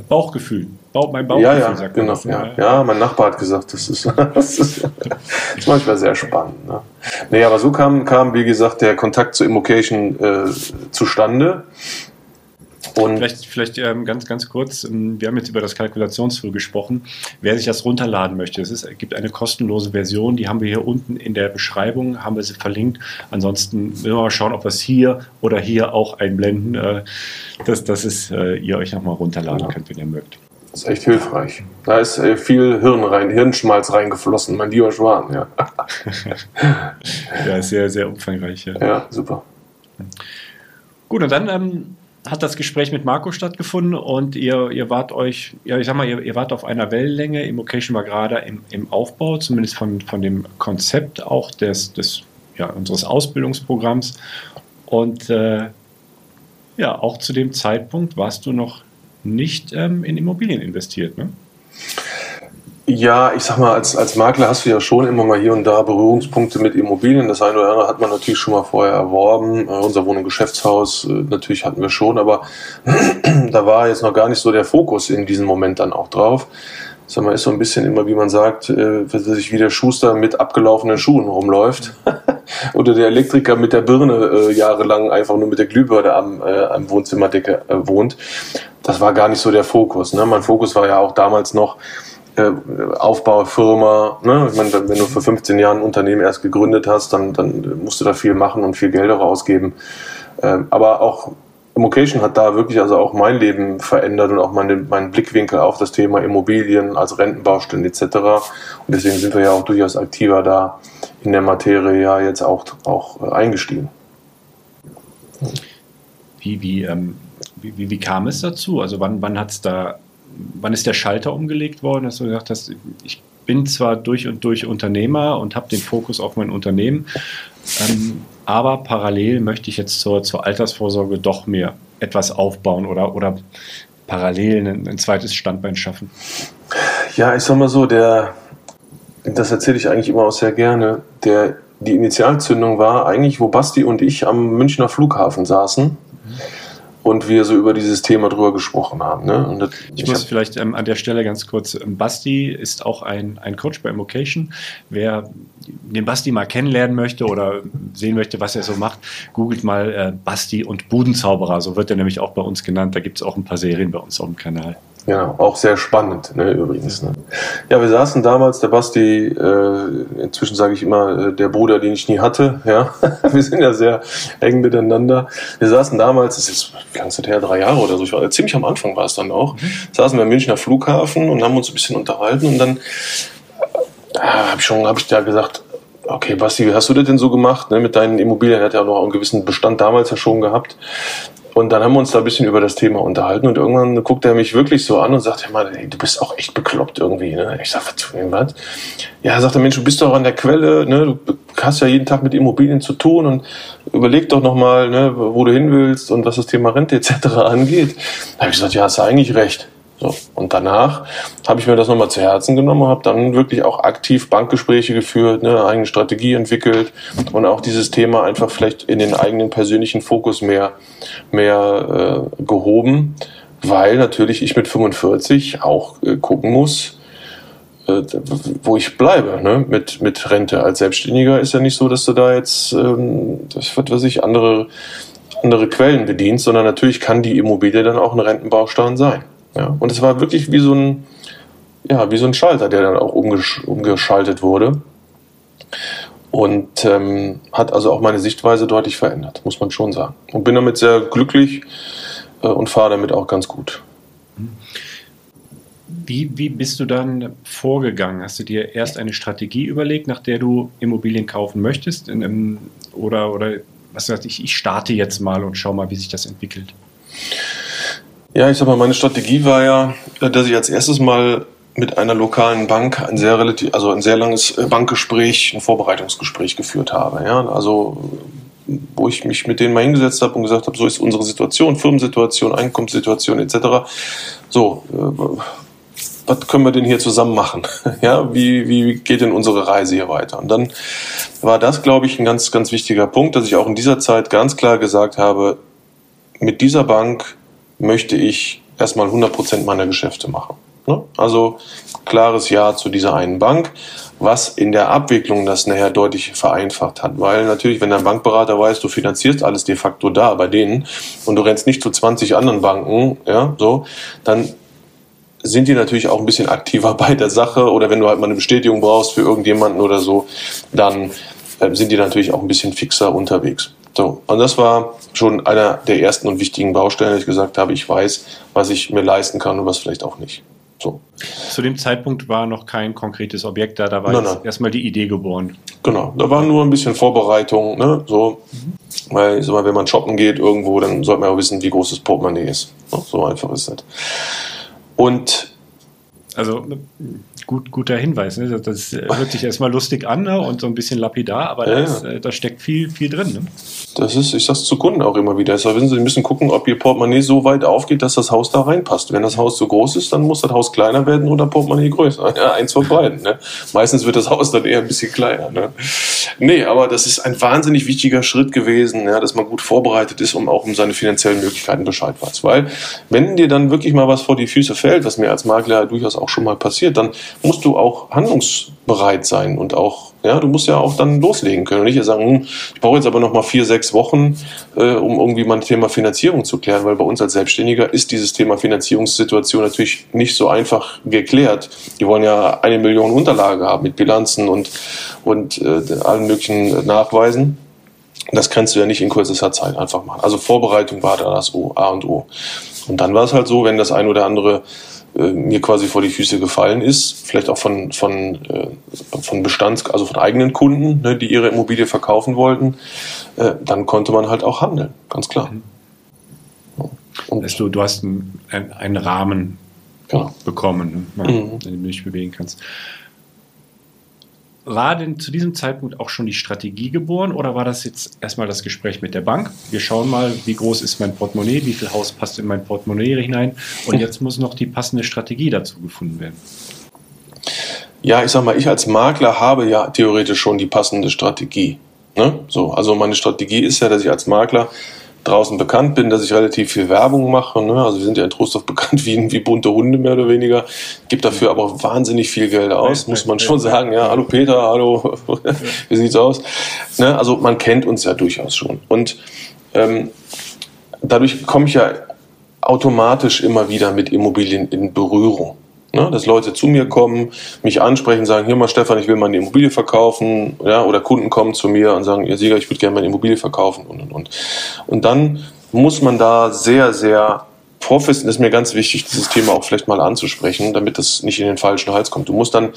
Bauchgefühl. Bauch, mein Bauchgefühl ja, ja, sagt genau, das, ja. ja, mein Nachbar hat gesagt, das ist, das ist, das ist manchmal sehr spannend. Ne? Nee, aber so kam, kam, wie gesagt, der Kontakt zu Immocation äh, zustande. Und vielleicht vielleicht ähm, ganz, ganz kurz, ähm, wir haben jetzt über das Kalkulationstool gesprochen. Wer sich das runterladen möchte, es, ist, es gibt eine kostenlose Version, die haben wir hier unten in der Beschreibung, haben wir sie verlinkt. Ansonsten müssen wir mal schauen, ob wir es hier oder hier auch einblenden, äh, dass, dass es, äh, ihr euch nochmal runterladen ja. könnt, wenn ihr mögt. Das ist echt hilfreich. Da ist äh, viel Hirn rein, Hirnschmalz reingeflossen, mein lieber Schwan, ja. ja, sehr, sehr umfangreich. Ja, ja super. Gut, und dann ähm, hat das Gespräch mit Marco stattgefunden und ihr, ihr wart euch, ja, ich sag mal, ihr, ihr wart auf einer Wellenlänge. Immocation war gerade im, im Aufbau, zumindest von, von dem Konzept auch des, des ja, unseres Ausbildungsprogramms. Und äh, ja, auch zu dem Zeitpunkt warst du noch nicht ähm, in Immobilien investiert, ne? Ja, ich sag mal, als, als Makler hast du ja schon immer mal hier und da Berührungspunkte mit Immobilien. Das eine oder andere hat man natürlich schon mal vorher erworben. Äh, unser Wohn- und Geschäftshaus äh, natürlich hatten wir schon, aber da war jetzt noch gar nicht so der Fokus in diesem Moment dann auch drauf. Sag mal, ist so ein bisschen immer, wie man sagt, äh, sich wie der Schuster mit abgelaufenen Schuhen rumläuft. Oder der Elektriker mit der Birne äh, jahrelang einfach nur mit der Glühbirne am, äh, am Wohnzimmerdecke äh, wohnt. Das war gar nicht so der Fokus. Ne? Mein Fokus war ja auch damals noch, äh, Aufbaufirma. Ne? Ich meine, wenn du vor 15 Jahren ein Unternehmen erst gegründet hast, dann, dann musst du da viel machen und viel Geld auch ausgeben. Ähm, aber auch Immocation hat da wirklich also auch mein Leben verändert und auch meine, meinen Blickwinkel auf das Thema Immobilien als Rentenbaustellen etc. Und deswegen sind wir ja auch durchaus aktiver da in der Materie ja jetzt auch, auch äh, eingestiegen. Wie, wie, ähm, wie, wie, kam es dazu? Also wann, wann hat es da wann ist der Schalter umgelegt worden, dass du gesagt hast, ich bin zwar durch und durch Unternehmer und habe den Fokus auf mein Unternehmen, ähm, aber parallel möchte ich jetzt zur, zur Altersvorsorge doch mir etwas aufbauen oder, oder parallel ein, ein zweites Standbein schaffen? Ja, ich sag mal so, der, das erzähle ich eigentlich immer auch sehr gerne, der, die Initialzündung war eigentlich, wo Basti und ich am Münchner Flughafen saßen. Mhm und wir so über dieses Thema drüber gesprochen haben. Ne? Das, ich, ich, muss vielleicht ähm, an der Stelle ganz kurz, ähm, Basti ist auch ein, ein Coach bei Immocation. Wer den Basti mal kennenlernen möchte oder sehen möchte, was er so macht, googelt mal äh, Basti und Budenzauberer, so wird er nämlich auch bei uns genannt. Da gibt es auch ein paar Serien bei uns auf dem Kanal. Ja, auch sehr spannend, ne, übrigens. Ne. Ja, wir saßen damals, der Basti, äh, inzwischen sage ich immer, äh, der Bruder, den ich nie hatte, ja. wir sind ja sehr eng miteinander. Wir saßen damals, das ist ganz her, drei Jahre oder so, ich war, ziemlich am Anfang war es dann auch, mhm. saßen wir im Münchner Flughafen und haben uns ein bisschen unterhalten und dann äh, habe ich schon, habe ich da gesagt, okay, Basti, wie hast du das denn so gemacht, ne, mit deinen Immobilien? Er hat ja auch noch einen gewissen Bestand damals ja schon gehabt. Und dann haben wir uns da ein bisschen über das Thema unterhalten und irgendwann guckt er mich wirklich so an und sagt, mal, hey, du bist auch echt bekloppt irgendwie. Ne? Ich sag, was? was? Ja, sagt der Mensch, du bist doch an der Quelle, ne? du hast ja jeden Tag mit Immobilien zu tun und überleg doch nochmal, ne, wo du hin willst und was das Thema Rente etc. angeht. Da habe ich gesagt, ja, hast du eigentlich recht. So. Und danach habe ich mir das nochmal zu Herzen genommen und habe dann wirklich auch aktiv Bankgespräche geführt, eine eigene Strategie entwickelt und auch dieses Thema einfach vielleicht in den eigenen persönlichen Fokus mehr, mehr äh, gehoben, weil natürlich ich mit 45 auch äh, gucken muss, äh, wo ich bleibe, ne? mit, mit Rente. Als Selbstständiger ist ja nicht so, dass du da jetzt, ähm, das wird, was ich, andere, andere Quellen bedienst, sondern natürlich kann die Immobilie dann auch ein Rentenbaustein sein. Ja, und es war wirklich wie so ein, ja, wie so ein Schalter, der dann auch umgesch umgeschaltet wurde. Und ähm, hat also auch meine Sichtweise deutlich verändert, muss man schon sagen. Und bin damit sehr glücklich äh, und fahre damit auch ganz gut. Wie, wie bist du dann vorgegangen? Hast du dir erst eine Strategie überlegt, nach der du Immobilien kaufen möchtest? In, oder, oder was heißt, ich, ich starte jetzt mal und schau mal, wie sich das entwickelt? Ja, ich sag mal, meine Strategie war ja, äh, dass ich als erstes mal mit einer lokalen Bank ein sehr relativ, also ein sehr langes äh, Bankgespräch, ein Vorbereitungsgespräch geführt habe. Ja, also wo ich mich mit denen mal hingesetzt habe und gesagt habe, so ist unsere Situation, Firmensituation, Einkommenssituation etc. So, äh, was können wir denn hier zusammen machen? Ja, wie, wie geht denn unsere Reise hier weiter? Und dann war das, glaube ich, ein ganz, ganz wichtiger Punkt, dass ich auch in dieser Zeit ganz klar gesagt habe, mit dieser Bank möchte ich erstmal 100% meiner Geschäfte mache. Ne? Also klares Ja zu dieser einen Bank, was in der Abwicklung das nachher deutlich vereinfacht hat. Weil natürlich, wenn dein Bankberater weiß, du finanzierst alles de facto da bei denen und du rennst nicht zu 20 anderen Banken, ja, so, dann sind die natürlich auch ein bisschen aktiver bei der Sache oder wenn du halt mal eine Bestätigung brauchst für irgendjemanden oder so, dann äh, sind die natürlich auch ein bisschen fixer unterwegs. So, und das war schon einer der ersten und wichtigen Baustellen, dass ich gesagt habe, ich weiß, was ich mir leisten kann und was vielleicht auch nicht. So. Zu dem Zeitpunkt war noch kein konkretes Objekt da, da war Nein, nein. erstmal die Idee geboren. Genau, da war nur ein bisschen Vorbereitung, ne? so, weil ich sag mal, wenn man shoppen geht irgendwo, dann sollte man auch wissen, wie groß das Portemonnaie ist. So einfach ist das. Und Also gut, guter Hinweis. Ne? Das, das hört sich erstmal lustig an ne? und so ein bisschen lapidar, aber Ja, da, ist, äh, da steckt viel, viel drin. Ne? das ist, ich sag's zu Kunden auch immer wieder. Sag, wissen Sie, Sie müssen gucken, ob Ihr Portemonnaie so weit aufgeht, dass das Haus da reinpasst. Wenn das Haus zu groß ist, dann muss das Haus kleiner werden oder Portemonnaie größer. Ja, eins von beiden. Ne? Meistens wird das Haus dann eher ein bisschen kleiner. Ne? Nee, aber das ist ein wahnsinnig wichtiger Schritt gewesen, ja, dass man gut vorbereitet ist, um auch um seine finanziellen Möglichkeiten Bescheid weiß. Weil, wenn dir dann wirklich mal was vor die Füße fällt, was mir als Makler durchaus auch schon mal passiert, dann musst du auch handlungsbereit sein und auch, ja, du musst ja auch dann loslegen können und nicht sagen, hm, ich brauche jetzt aber noch mal vier, sechs Wochen, äh, um irgendwie mein Thema Finanzierung zu klären, weil bei uns als Selbstständiger ist dieses Thema Finanzierungssituation natürlich nicht so einfach geklärt. Die wollen ja eine Million Unterlage haben mit Bilanzen und, und äh, allen möglichen Nachweisen. Das kannst du ja nicht in kürzester Zeit einfach machen. Also Vorbereitung war da das O, A und O. Und dann war es halt so, wenn das ein oder andere äh, mir quasi vor die Füße gefallen ist, vielleicht auch von, von, äh, von Bestands-, also von eigenen Kunden, ne, die ihre Immobilie verkaufen wollten, äh, dann konnte man halt auch handeln, ganz klar. Und, Weißt du, hast einen, einen, einen Rahmen genau. bekommen, ne? Mhm. in dem du dich bewegen kannst. War denn zu diesem Zeitpunkt auch schon die Strategie geboren oder war das jetzt erstmal das Gespräch mit der Bank? Wir schauen mal, wie groß ist mein Portemonnaie, wie viel Haus passt in mein Portemonnaie hinein und jetzt muss noch die passende Strategie dazu gefunden werden. Ja, ich sag mal, ich als Makler habe ja theoretisch schon die passende Strategie. Ne? So, also meine Strategie ist ja, dass ich als Makler draußen bekannt bin, dass ich relativ viel Werbung mache. Ne? Also wir sind ja in Trostorf bekannt wie, wie bunte Hunde mehr oder weniger. Gibt dafür aber auch wahnsinnig viel Geld aus, muss man schon sagen. Ja, hallo Peter, hallo, wie sieht's aus? Ne? Also man kennt uns ja durchaus schon. Und ähm, dadurch komme ich ja automatisch immer wieder mit Immobilien in Berührung. Ne, dass Leute zu mir kommen, mich ansprechen, sagen, hier mal Stefan, ich will meine Immobilie verkaufen, ja, oder Kunden kommen zu mir und sagen, ihr Sieger, ich würde gerne meine Immobilie verkaufen und und und. Und dann muss man da sehr, sehr professionell, ist mir ganz wichtig, dieses Thema auch vielleicht mal anzusprechen, damit das nicht in den falschen Hals kommt. Du musst dann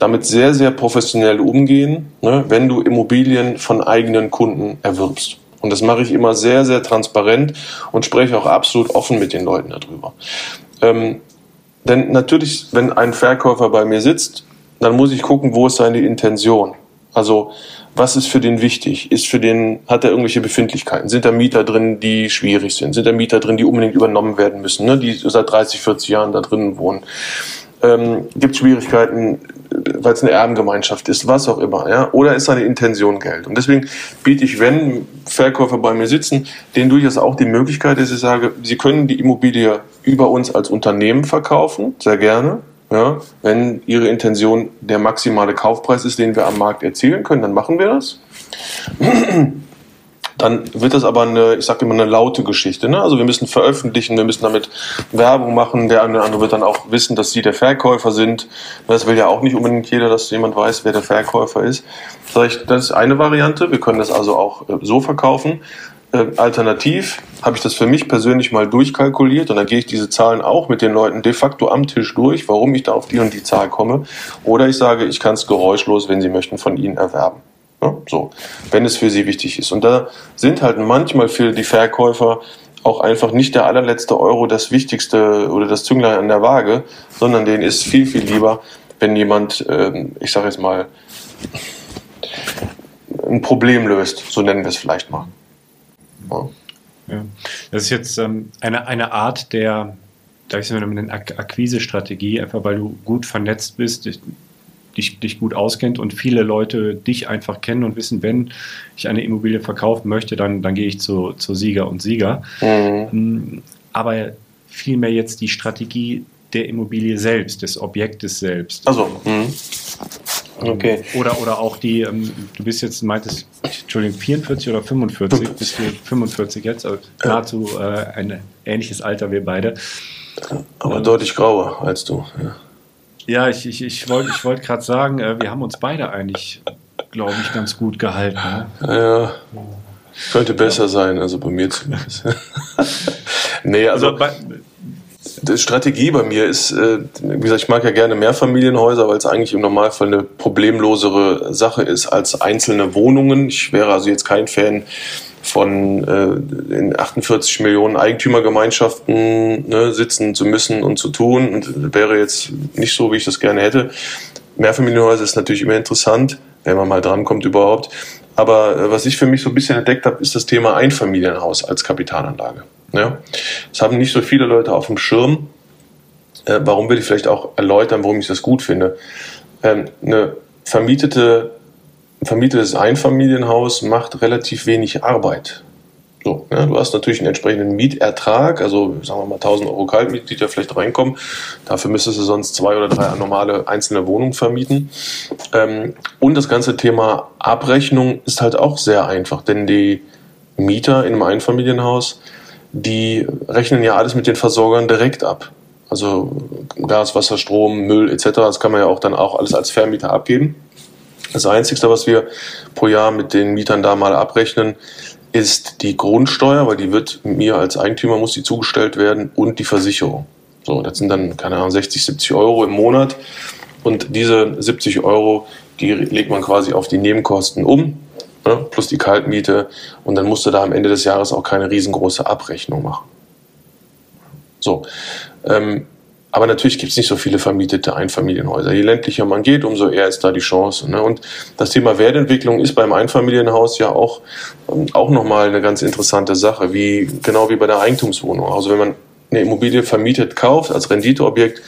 damit sehr, sehr professionell umgehen, ne, wenn du Immobilien von eigenen Kunden erwirbst. Und das mache ich immer sehr, sehr transparent und spreche auch absolut offen mit den Leuten darüber. Ähm, denn natürlich, wenn ein Verkäufer bei mir sitzt, dann muss ich gucken, wo ist seine Intention. Also, was ist für den wichtig? Ist für den, hat er irgendwelche Befindlichkeiten? Sind da Mieter drin, die schwierig sind? Sind da Mieter drin, die unbedingt übernommen werden müssen, ne? die seit 30, 40 Jahren da drinnen wohnen? Ähm, Gibt Schwierigkeiten, weil es eine Erbengemeinschaft ist, was auch immer, ja? Oder ist seine Intention Geld? Und deswegen biete ich, wenn Verkäufer bei mir sitzen, denen durchaus auch die Möglichkeit, dass ich sage, sie können die Immobilie über uns als Unternehmen verkaufen, sehr gerne. Ja, wenn Ihre Intention der maximale Kaufpreis ist, den wir am Markt erzielen können, dann machen wir das. Dann wird das aber eine, ich sage immer, eine laute Geschichte. Ne? Also wir müssen veröffentlichen, wir müssen damit Werbung machen. Der eine oder andere wird dann auch wissen, dass Sie der Verkäufer sind. Das will ja auch nicht unbedingt jeder, dass jemand weiß, wer der Verkäufer ist. Das ist eine Variante. Wir können das also auch äh, so verkaufen. Äh, Alternativ habe ich das für mich persönlich mal durchkalkuliert und dann gehe ich diese Zahlen auch mit den Leuten de facto am Tisch durch, warum ich da auf die und die Zahl komme. Oder ich sage, ich kann es geräuschlos, wenn Sie möchten, von Ihnen erwerben. Ja, so, wenn es für Sie wichtig ist. Und da sind halt manchmal für die Verkäufer auch einfach nicht der allerletzte Euro das Wichtigste oder das Zünglein an der Waage, sondern denen ist viel, viel lieber, wenn jemand, ähm, ich sage jetzt mal, ein Problem löst, so nennen wir es vielleicht mal. Ja. Ja. Das ist jetzt ähm, eine, eine Art der, da ich eine Ak Akquise-Strategie, einfach weil du gut vernetzt bist, dich, dich, gut auskennt und viele Leute dich einfach kennen und wissen, wenn ich eine Immobilie verkaufen möchte, dann, dann gehe ich zu, zu Sieger und Sieger. Mhm. Mm, Aber vielmehr jetzt die Strategie der Immobilie selbst, des Objektes selbst. Also, mhm. Okay. Oder, oder auch die, ähm, du bist jetzt, meintest, Entschuldigung, 44 oder 45, bist du 45 jetzt, also nahezu äh, ein ähnliches Alter wir beide. Aber ähm, deutlich grauer als du. Ja, ja ich, ich, ich wollte ich wollt gerade sagen, äh, wir haben uns beide eigentlich, glaube ich, ganz gut gehalten. Ne? Ja, könnte besser ja. sein, also bei mir zumindest. nee, also, also bei, Strategie bei mir ist, äh, wie gesagt, ich mag ja gerne Mehrfamilienhäuser, weil es eigentlich im Normalfall eine problemlosere Sache ist als einzelne Wohnungen. Ich wäre also jetzt kein Fan von äh, in 48 Millionen Eigentümergemeinschaften ne, sitzen zu müssen und zu tun und wäre jetzt nicht so, wie ich das gerne hätte. Mehrfamilienhäuser ist natürlich immer interessant, wenn man mal drankommt überhaupt. Aber äh, was ich für mich so ein bisschen entdeckt habe, ist das Thema Einfamilienhaus als Kapitalanlage. Ja? Das haben nicht so viele Leute auf dem Schirm. Äh, warum will ich vielleicht auch erläutern, warum ich das gut finde? Ähm, eine vermietete, ein vermietetes Einfamilienhaus macht relativ wenig Arbeit. So, ja, du hast natürlich einen entsprechenden Mietertrag, also sagen wir mal 1000 Euro Kaltmiete, die da vielleicht reinkommen. Dafür müsstest du sonst zwei oder drei normale einzelne Wohnungen vermieten. Ähm, und das ganze Thema Abrechnung ist halt auch sehr einfach, denn die Mieter in einem Einfamilienhaus die rechnen ja alles mit den Versorgern direkt ab. Also Gas, Wasser, Strom, Müll etc. Das kann man ja auch dann auch alles als Vermieter abgeben. Das Einzige, was wir pro Jahr mit den Mietern da mal abrechnen, ist die Grundsteuer, weil die wird mir als Eigentümer muss die zugestellt werden und die Versicherung. So, das sind dann, keine Ahnung, 60, 70 Euro im Monat. Und diese 70 Euro, die legt man quasi auf die Nebenkosten um ne, plus die Kaltmiete. Und dann musst du da am Ende des Jahres auch keine riesengroße Abrechnung machen. So. Ähm, aber natürlich gibt es nicht so viele vermietete Einfamilienhäuser. Je ländlicher man geht, umso eher ist da die Chance. Ne? Und das Thema Wertentwicklung ist beim Einfamilienhaus ja auch, ähm, auch nochmal eine ganz interessante Sache, wie, genau wie bei der Eigentumswohnung. Also wenn man eine Immobilie vermietet kauft als Renditeobjekt,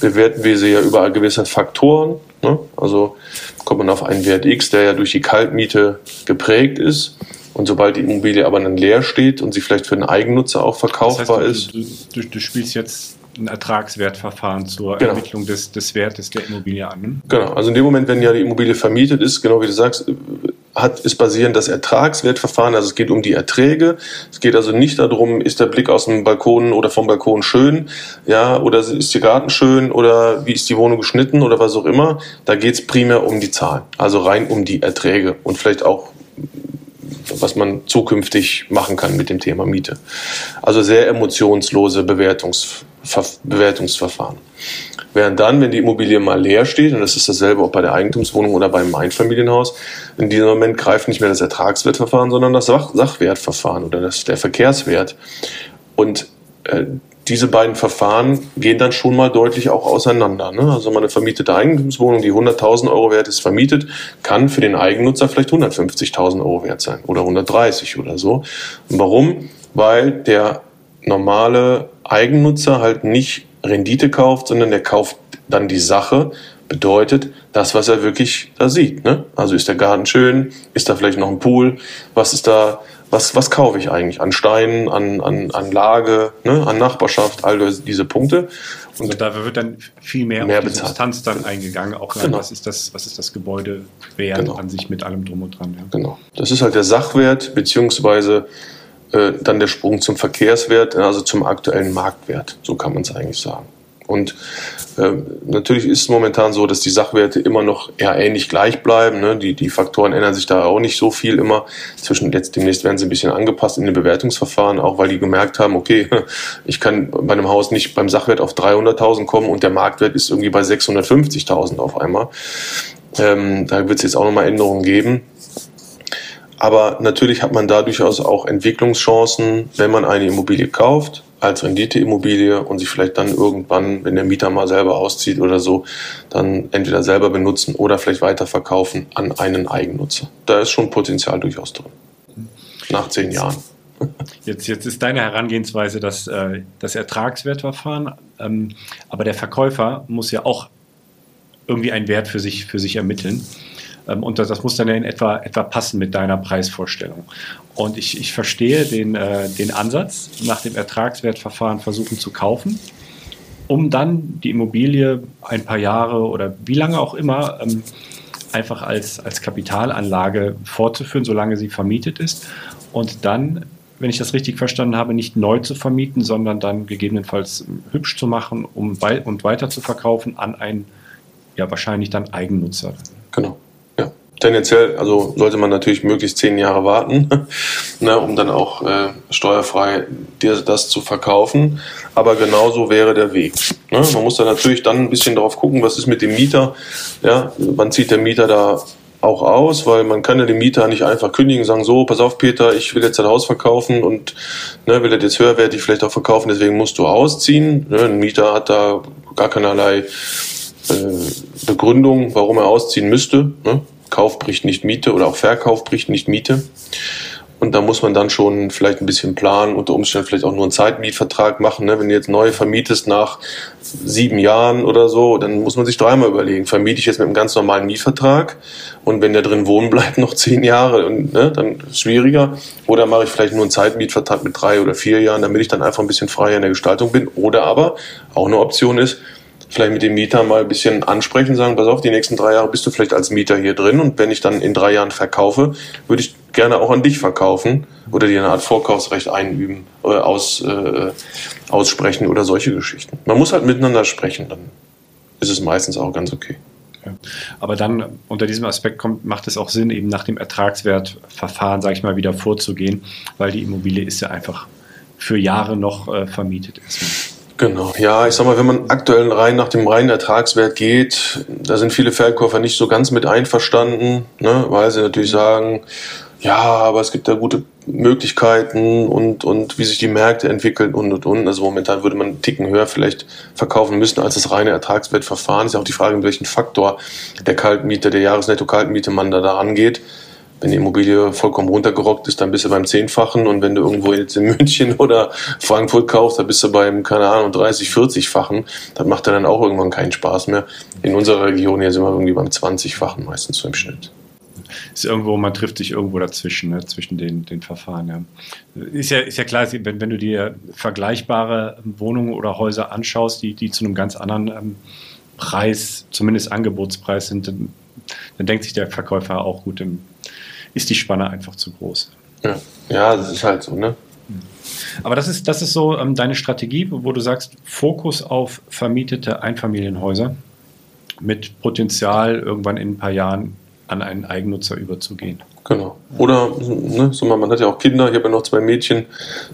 bewerten wir sie ja über gewisse Faktoren. Ne? Also kommt man auf einen Wert X, der ja durch die Kaltmiete geprägt ist. Und sobald die Immobilie aber dann leer steht und sie vielleicht für den Eigennutzer auch verkaufbar das heißt, du, ist. Du, du, spielst jetzt ein Ertragswertverfahren zur genau. Ermittlung des, des Wertes der Immobilie an. Ne? Genau, also in dem Moment, wenn ja die Immobilie vermietet ist, genau wie du sagst, hat, ist basierend das Ertragswertverfahren, also es geht um die Erträge. Es geht also nicht darum, ist der Blick aus dem Balkon oder vom Balkon schön, ja, oder ist der Garten schön oder wie ist die Wohnung geschnitten oder was auch immer. Da geht es primär um die Zahlen, also rein um die Erträge und vielleicht auch was man zukünftig machen kann mit dem Thema Miete. Also sehr emotionslose Bewertungs, Bewertungsverfahren. Während dann, wenn die Immobilie mal leer steht, und das ist dasselbe auch bei der Eigentumswohnung oder beim Einfamilienhaus, in diesem Moment greift nicht mehr das Ertragswertverfahren, sondern das Sach Sachwertverfahren oder das, der Verkehrswert. Und äh, diese beiden Verfahren gehen dann schon mal deutlich auch auseinander. Ne? Also meine vermietete Eigentumswohnung, die 100.000 Euro wert ist, vermietet, kann für den Eigennutzer vielleicht 150.000 Euro wert sein oder 130 oder so. Und warum? Weil der normale Eigennutzer halt nicht Rendite kauft, sondern der kauft dann die Sache, bedeutet das, was er wirklich da sieht. Ne? Also ist der Garten schön, ist da vielleicht noch ein Pool, was ist da, was, was kaufe ich eigentlich an Steinen, an, an, an Lage, ne? an Nachbarschaft, all diese Punkte. Und also da wird dann viel mehr, mehr auf die Substanz dann eingegangen, auch genau. was ist das, was ist das Gebäude wert genau. an sich mit allem drum und dran. Ja. Genau. Das ist halt der Sachwert, beziehungsweise äh, dann der Sprung zum Verkehrswert, also zum aktuellen Marktwert. So kann man es eigentlich sagen. Und äh, natürlich ist es momentan so, dass die Sachwerte immer noch eher ähnlich gleich bleiben. Ne? Die, die Faktoren ändern sich da auch nicht so viel immer. Zwischen jetzt demnächst werden sie ein bisschen angepasst in den Bewertungsverfahren, auch weil die gemerkt haben, okay, ich kann bei einem Haus nicht beim Sachwert auf 300.000 kommen und der Marktwert ist irgendwie bei 650.000 auf einmal. Ähm, da wird es jetzt auch nochmal Änderungen geben. Aber natürlich hat man da durchaus auch Entwicklungschancen, wenn man eine Immobilie kauft als Renditeimmobilie und sich vielleicht dann irgendwann, wenn der Mieter mal selber auszieht oder so, dann entweder selber benutzen oder vielleicht weiterverkaufen an einen Eigennutzer. Da ist schon Potenzial durchaus drin. Nach zehn Jahren. Jetzt, jetzt ist deine Herangehensweise das, äh, das Ertragswertverfahren, ähm, aber der Verkäufer muss ja auch irgendwie einen Wert für sich, für sich ermitteln. Ähm, und das, das, muss dann ja in etwa, etwa passen mit deiner Preisvorstellung. Und ich, ich verstehe den, äh, den Ansatz, nach dem Ertragswertverfahren versuchen zu kaufen, um dann die Immobilie ein paar Jahre oder wie lange auch immer ähm, einfach als, als Kapitalanlage fortzuführen, solange sie vermietet ist. Und dann wenn ich das richtig verstanden habe, nicht neu zu vermieten, sondern dann gegebenenfalls hübsch zu machen um und weiter zu verkaufen an einen, ja wahrscheinlich dann Eigennutzer. Genau. Tendenziell, also sollte man natürlich möglichst zehn Jahre warten, ne, um dann auch äh, steuerfrei dir das zu verkaufen. Aber genauso wäre der Weg. Ne? Man muss da natürlich dann ein bisschen drauf gucken, was ist mit dem Mieter. Ja, wann zieht der Mieter da auch aus, weil man kann ja den Mieter nicht einfach kündigen, sagen so, pass auf Peter, ich will jetzt dein Haus verkaufen und ne, will das jetzt höherwertig vielleicht auch verkaufen, deswegen musst du ausziehen. Ne, ein Mieter hat da gar keinerlei äh, Begründung, warum er ausziehen müsste. Ne? Kauf bricht nicht Miete oder auch Verkauf bricht nicht Miete. Und da muss man dann schon vielleicht ein bisschen planen, unter Umständen vielleicht auch nur einen Zeitmietvertrag machen. Ne? Wenn du jetzt neu vermietest nach sieben Jahren oder so, dann muss man sich dreimal überlegen, vermiete ich jetzt mit einem ganz normalen Mietvertrag und wenn der drin wohnen bleibt noch zehn Jahre, und, ne, dann ist es schwieriger. Oder mache ich vielleicht nur einen Zeitmietvertrag mit drei oder vier Jahren, damit ich dann einfach ein bisschen freier in der Gestaltung bin. Oder aber, auch eine Option ist, vielleicht mit dem Mieter mal ein bisschen ansprechen, sagen, pass auf, die nächsten drei Jahre bist du vielleicht als Mieter hier drin und wenn ich dann in drei Jahren verkaufe, würde ich gerne auch an dich verkaufen oder dir eine Art Vorkaufsrecht einüben, äh, aus, äh, aussprechen oder solche Geschichten. Man muss halt miteinander sprechen, dann ist es meistens auch ganz okay. Aber dann unter diesem Aspekt kommt, macht es auch Sinn, eben nach dem Ertragswertverfahren, sage ich mal, wieder vorzugehen, weil die Immobilie ist ja einfach für Jahre noch äh, vermietet ist. Genau, ja, ich sag mal, wenn man aktuell rein nach dem reinen Ertragswert geht, da sind viele Verkäufer nicht so ganz mit einverstanden, ne, weil sie natürlich sagen, ja, aber es gibt da gute Möglichkeiten und, und wie sich die Märkte entwickeln und und und. Also momentan würde man einen Ticken höher vielleicht verkaufen müssen als das reine Ertragswertverfahren. Ist ja auch die Frage, in welchen Faktor der Kaltmiete, der Jahresnetto-Kaltmiete man da, da angeht. Wenn die Immobilie vollkommen runtergerockt ist, dann bist du beim Zehnfachen. Und wenn du irgendwo jetzt in München oder Frankfurt kaufst, dann bist du beim, keine Ahnung, 30, 40-fachen. Das macht dann auch irgendwann keinen Spaß mehr. In unserer Region hier sind wir irgendwie beim 20-fachen meistens so im Schnitt ist irgendwo, man trifft sich irgendwo dazwischen, ne, zwischen den, den Verfahren. Ja. Ist, ja, ist ja klar, wenn, wenn du dir vergleichbare Wohnungen oder Häuser anschaust, die, die zu einem ganz anderen ähm, Preis, zumindest Angebotspreis sind, dann, dann denkt sich der Verkäufer auch gut, dann ist die Spanne einfach zu groß. Ja, ja das ist halt so, ne? Aber das ist, das ist so ähm, deine Strategie, wo du sagst, Fokus auf vermietete Einfamilienhäuser mit Potenzial, irgendwann in ein paar Jahren an einen Eigennutzer überzugehen. Genau. Oder, ne, so man, hat ja auch Kinder, ich habe ja noch zwei Mädchen,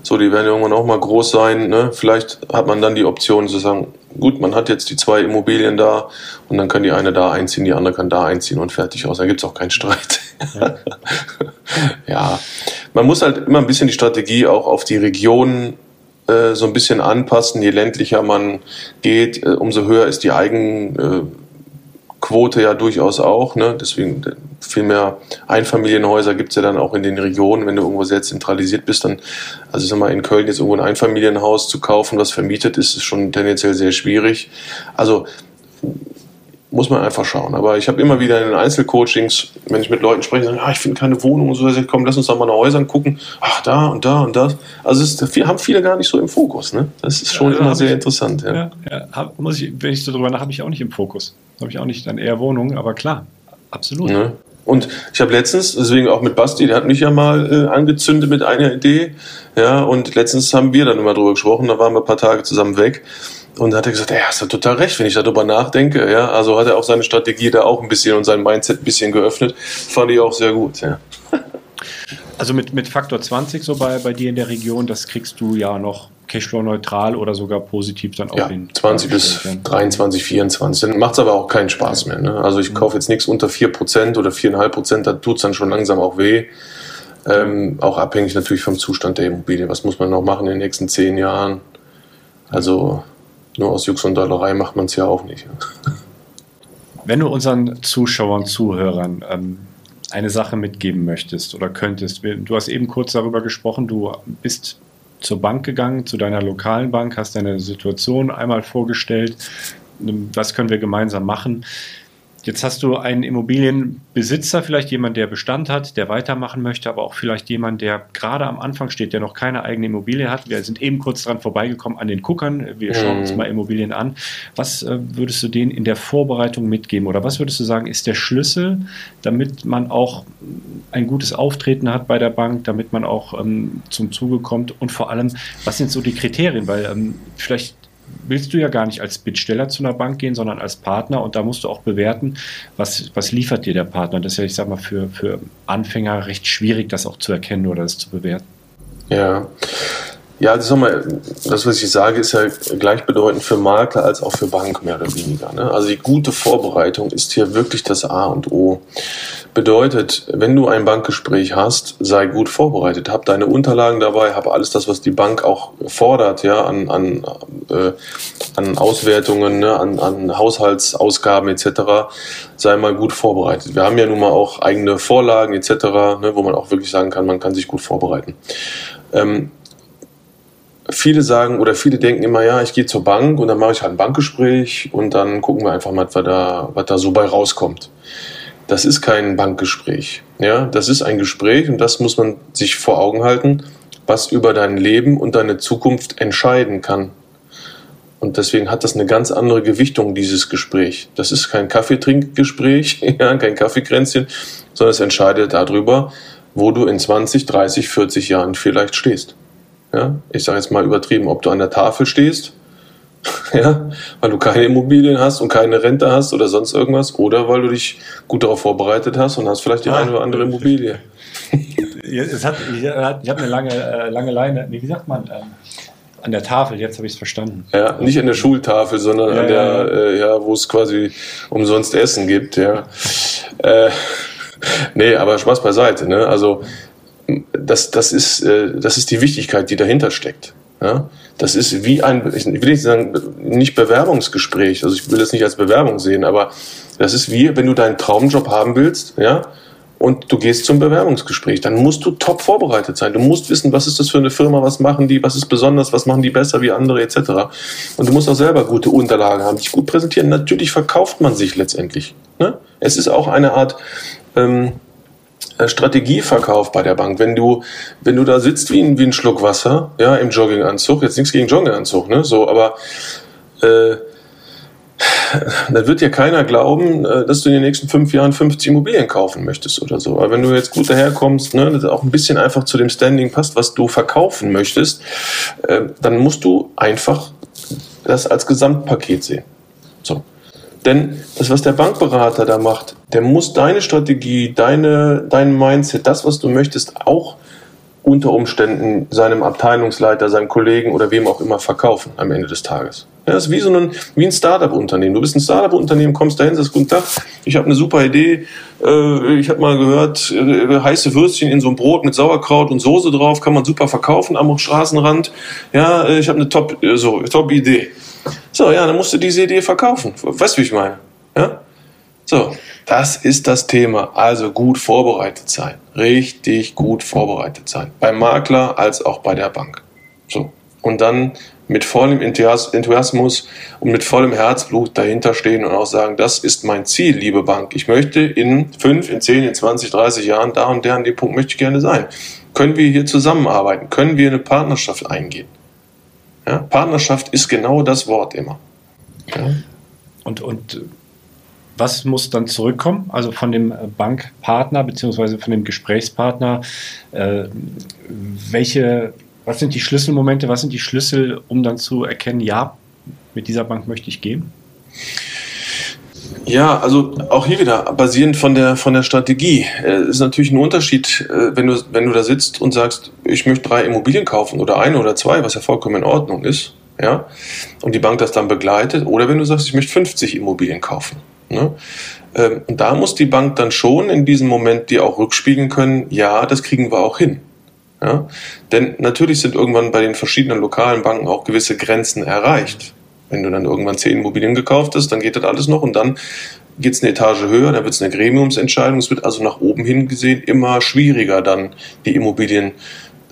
so die werden irgendwann auch mal groß sein. Ne? Vielleicht hat man dann die Option zu sagen, gut, man hat jetzt die zwei Immobilien da und dann kann die eine da einziehen, die andere kann da einziehen und fertig aus. Da gibt es auch keinen Streit. Ja. ja. man muss halt immer ein bisschen die Strategie auch auf die Region äh, so ein bisschen anpassen. Je ländlicher man geht, äh, umso höher ist die Eigen äh, Quote ja durchaus auch. Ne? Deswegen viel mehr Einfamilienhäuser gibt es ja dann auch in den Regionen. Wenn du irgendwo sehr zentralisiert bist, dann, also ich sag mal, in Köln jetzt irgendwo ein Einfamilienhaus zu kaufen, was vermietet ist, ist schon tendenziell sehr schwierig. Also muss man einfach schauen. Aber ich habe immer wieder in den Einzelcoachings, wenn ich mit Leuten spreche, sagen, ah, ich finde keine Wohnung und so, ich komm, lass uns doch mal nach Häusern gucken. Ach, da und da und das. Also ist, haben viele gar nicht so im Fokus. Ne? Das ist schon ja, immer sehr ich, interessant. Ja. Ja, ja, muss ich, wenn ich so drüber nach, habe ich auch nicht im Fokus. Habe ich auch nicht dann eher Wohnungen, aber klar, absolut. Ne? Und ich habe letztens, deswegen auch mit Basti, der hat mich ja mal äh, angezündet mit einer Idee. Ja, und letztens haben wir dann immer drüber gesprochen, da waren wir ein paar Tage zusammen weg. Und da hat er gesagt, ja, hast du total recht, wenn ich darüber nachdenke. Ja, also hat er auch seine Strategie da auch ein bisschen und sein Mindset ein bisschen geöffnet. Fand ich auch sehr gut, ja. Also mit, mit Faktor 20 so bei, bei dir in der Region, das kriegst du ja noch Cashflow-neutral oder sogar positiv dann auch ja, hin. 20 bis 23, 24. Dann macht es aber auch keinen Spaß mehr. Ne? Also ich kaufe jetzt nichts unter 4% oder 4,5%, da tut es dann schon langsam auch weh. Ähm, auch abhängig natürlich vom Zustand der Immobilie. Was muss man noch machen in den nächsten zehn Jahren? Also nur aus Jux und Dollerei macht man es ja auch nicht. Wenn du unseren Zuschauern, Zuhörern ähm, eine Sache mitgeben möchtest oder könntest, du hast eben kurz darüber gesprochen, du bist zur Bank gegangen, zu deiner lokalen Bank, hast deine Situation einmal vorgestellt, was können wir gemeinsam machen. Jetzt hast du einen Immobilienbesitzer, vielleicht jemand, der Bestand hat, der weitermachen möchte, aber auch vielleicht jemand, der gerade am Anfang steht, der noch keine eigene Immobilie hat. Wir sind eben kurz dran vorbeigekommen an den Guckern. Wir schauen uns Mhm. mal Immobilien an. Was äh, würdest du denen in der Vorbereitung mitgeben? Oder was würdest du sagen, ist der Schlüssel, damit man auch ein gutes Auftreten hat bei der Bank, damit man auch ähm, zum Zuge kommt? Und vor allem, was sind so die Kriterien? Weil ähm, vielleicht willst du ja gar nicht als Bittsteller zu einer Bank gehen, sondern als Partner und da musst du auch bewerten, was, was liefert dir der Partner. Das ist ja, ich sag mal, für, für Anfänger recht schwierig, das auch zu erkennen oder das zu bewerten. Ja. Ja, das, sag mal, das, was ich sage, ist ja gleichbedeutend für Makler als auch für Bank mehr oder weniger. Ne? Also die gute Vorbereitung ist hier wirklich das A und O. Bedeutet, wenn du ein Bankgespräch hast, sei gut vorbereitet. Hab deine Unterlagen dabei, hab alles das, was die Bank auch fordert, ja, an, an, äh, an Auswertungen, ne, an, an Haushaltsausgaben etc. Sei mal gut vorbereitet. Wir haben ja nun mal auch eigene Vorlagen etc., ne, wo man auch wirklich sagen kann, man kann sich gut vorbereiten. Ähm, viele sagen oder viele denken immer, ja, ich gehe zur Bank und dann mache ich halt ein Bankgespräch und dann gucken wir einfach mal, was da, was da so bei rauskommt. Das ist kein Bankgespräch. Ja, das ist ein Gespräch und das muss man sich vor Augen halten, was über dein Leben und deine Zukunft entscheiden kann. Und deswegen hat das eine ganz andere Gewichtung, dieses Gespräch. Das ist kein Kaffeetrinkgespräch, ja, kein Kaffeekränzchen, sondern es entscheidet darüber, wo du in 20, 30, 40 Jahren vielleicht stehst. Ja, ich sage jetzt mal übertrieben, ob du an der Tafel stehst, ja, weil du keine Immobilien hast und keine Rente hast oder sonst irgendwas, oder weil du dich gut darauf vorbereitet hast und hast vielleicht die Ah. eine oder andere Immobilie. Es hat, ich ich habe eine lange, äh, lange Leine, wie sagt man, ähm, an der Tafel, jetzt habe ich es verstanden. Ja, nicht an der Schultafel, sondern Ja, an ja, der, Äh, ja, wo es quasi umsonst Essen gibt, ja. Äh, nee, aber Spaß beiseite, ne? Also das, das, ist, äh, das ist die Wichtigkeit, die dahinter steckt. Ja? Das ist wie ein, ich will nicht sagen, nicht Bewerbungsgespräch, also ich will das nicht als Bewerbung sehen, aber das ist wie, wenn du deinen Traumjob haben willst, ja, und du gehst zum Bewerbungsgespräch, dann musst du top vorbereitet sein. Du musst wissen, was ist das für eine Firma, was machen die, was ist besonders, was machen die besser wie andere etc. Und du musst auch selber gute Unterlagen haben, dich gut präsentieren. Natürlich verkauft man sich letztendlich. Ne? Es ist auch eine Art ähm, äh, Strategieverkauf bei der Bank. Wenn du, wenn du da sitzt wie ein, wie ein Schluck Wasser, ja, im Jogginganzug, jetzt nichts gegen Jogginganzug, ne, so, aber äh, dann wird dir keiner glauben, äh, dass du in den nächsten fünf Jahren 50 Immobilien kaufen möchtest oder so. Aber wenn du jetzt gut daherkommst, ne, das auch ein bisschen einfach zu dem Standing passt, was du verkaufen möchtest, äh, dann musst du einfach das als Gesamtpaket sehen. So. Denn das, was der Bankberater da macht, der muss deine Strategie, deine, dein Mindset, das, was du möchtest, auch unter Umständen seinem Abteilungsleiter, seinem Kollegen oder wem auch immer verkaufen am Ende des Tages. Das ist wie so ein, wie ein Startup-Unternehmen. Du bist ein Startup-Unternehmen, kommst dahin, sagst, guten Tag, ich habe eine super Idee, äh, ich habe mal gehört, äh, heiße Würstchen in so einem Brot mit Sauerkraut und Soße drauf, kann man super verkaufen am Straßenrand. Ja, äh, ich habe eine top, so, top Idee. So, ja, dann musst du diese Idee verkaufen. Weißt du, wie ich meine? Ja? So, das ist das Thema. Also gut vorbereitet sein. Richtig gut vorbereitet sein. Beim Makler als auch bei der Bank. So. Und dann mit vollem Enthusias- Enthusiasmus und mit vollem Herzblut dahinter stehen und auch sagen, das ist mein Ziel, liebe Bank. Ich möchte in 5, in 10, in 20, 30 Jahren da und der an dem Punkt möchte ich gerne sein. Können wir hier zusammenarbeiten? Können wir eine Partnerschaft eingehen? Ja? Partnerschaft ist genau das Wort immer. Ja? Und, und was muss dann zurückkommen? Also von dem Bankpartner beziehungsweise von dem Gesprächspartner, äh, welche, was sind die Schlüsselmomente, was sind die Schlüssel, um dann zu erkennen, ja, mit dieser Bank möchte ich gehen? Ja, also auch hier wieder basierend von der von der Strategie äh, ist natürlich ein Unterschied, äh, wenn du wenn du da sitzt und sagst, ich möchte drei Immobilien kaufen oder eine oder zwei, was ja vollkommen in Ordnung ist, ja, und die Bank das dann begleitet, oder wenn du sagst, ich möchte 50 Immobilien kaufen. Ne? Ähm, und da muss die Bank dann schon in diesem Moment dir auch rückspiegeln können, ja, das kriegen wir auch hin. Ja? Denn natürlich sind irgendwann bei den verschiedenen lokalen Banken auch gewisse Grenzen erreicht. Wenn du dann irgendwann zehn Immobilien gekauft hast, dann geht das alles noch und dann geht es eine Etage höher, dann wird es eine Gremiumsentscheidung. Es wird also nach oben hin gesehen immer schwieriger, dann die Immobilien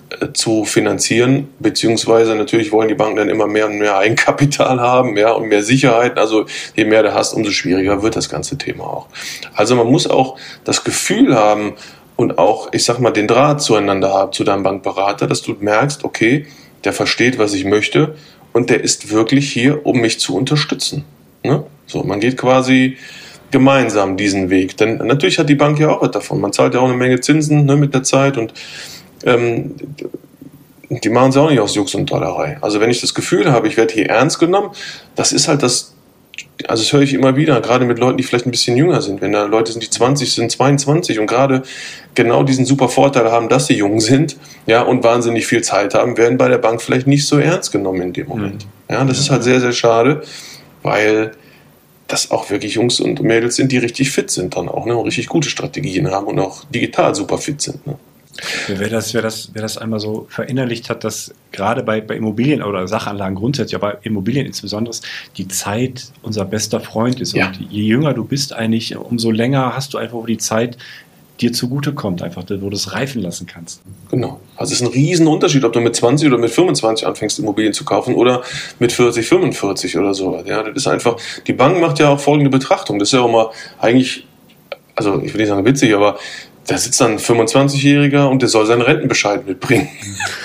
äh, zu finanzieren, beziehungsweise natürlich wollen die Banken dann immer mehr und mehr Eigenkapital haben, ja, und mehr Sicherheit. Also je mehr du hast, umso schwieriger wird das ganze Thema auch. Also man muss auch das Gefühl haben und auch, ich sag mal, den Draht zueinander haben, zu deinem Bankberater, dass du merkst, okay, der versteht, was ich möchte und der ist wirklich hier, um mich zu unterstützen. Ne? So, man geht quasi gemeinsam diesen Weg. Denn natürlich hat die Bank ja auch was davon. Man zahlt ja auch eine Menge Zinsen ne, mit der Zeit und ähm, die machen es auch nicht aus Jux und Dollerei. Also wenn ich das Gefühl habe, ich werde hier ernst genommen, das ist halt das, also das höre ich immer wieder, gerade mit Leuten, die vielleicht ein bisschen jünger sind. Wenn da Leute sind, die 20 sind, 22 und gerade genau diesen super Vorteil haben, dass sie jung sind, ja, und wahnsinnig viel Zeit haben, werden bei der Bank vielleicht nicht so ernst genommen in dem Moment. Mhm. Ja, das ist halt sehr, sehr schade, weil das auch wirklich Jungs und Mädels sind, die richtig fit sind dann auch, ne, und richtig gute Strategien haben und auch digital super fit sind. Ne. Wer das, wer, das, wer das einmal so verinnerlicht hat, dass gerade bei, bei Immobilien oder Sachanlagen grundsätzlich, aber Immobilien insbesondere, die Zeit unser bester Freund ist. Ja. Und je jünger du bist eigentlich, umso länger hast du einfach die Zeit, dir zugutekommt, einfach, wo du es reifen lassen kannst. Genau. Also es ist ein Riesenunterschied, ob du mit 20 oder mit 25 anfängst, Immobilien zu kaufen oder mit 40, 45 oder so. Ja, das ist einfach, die Bank macht ja auch folgende Betrachtung. Das ist ja auch mal eigentlich, also ich will nicht sagen witzig, aber da sitzt dann ein 25-Jähriger und der soll seinen Rentenbescheid mitbringen.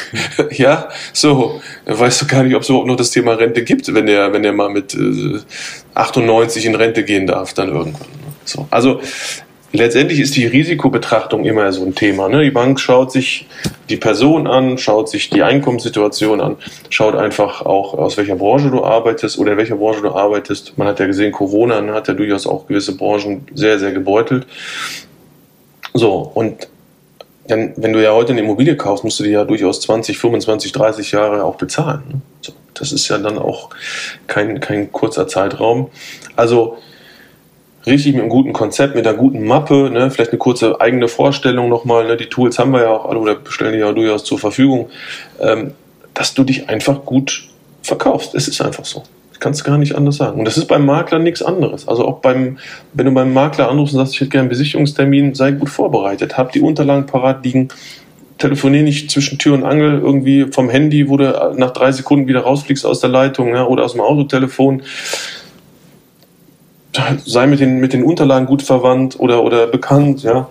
ja, so. Da weißt du gar nicht, ob es überhaupt noch das Thema Rente gibt, wenn der, wenn der mal mit äh, 98 in Rente gehen darf, dann irgendwann. So. Also, letztendlich ist die Risikobetrachtung immer so ein Thema. Ne? Die Bank schaut sich die Person an, schaut sich die Einkommenssituation an, schaut einfach auch, aus welcher Branche du arbeitest oder in welcher Branche du arbeitest. Man hat ja gesehen, Corona hat ja durchaus auch gewisse Branchen sehr, sehr gebeutelt. So, und dann, wenn du ja heute eine Immobilie kaufst, musst du die ja durchaus 20, 25, 30 Jahre auch bezahlen. Ne? So, das ist ja dann auch kein, kein kurzer Zeitraum. Also richtig mit einem guten Konzept, mit einer guten Mappe, ne? vielleicht eine kurze eigene Vorstellung nochmal. Ne? Die Tools haben wir ja auch alle oder stellen die ja durchaus zur Verfügung, ähm, dass du dich einfach gut verkaufst. Es ist einfach so kannst gar nicht anders sagen. Und das ist beim Makler nichts anderes. Also auch beim, wenn du beim Makler anrufst und sagst, ich hätte gerne einen Besichtigungstermin, sei gut vorbereitet. Hab die Unterlagen parat liegen. Telefonier nicht zwischen Tür und Angel irgendwie vom Handy, wo du nach drei Sekunden wieder rausfliegst aus der Leitung ja, oder aus dem Autotelefon. Sei mit den, mit den Unterlagen gut verwandt oder, oder bekannt. Ja.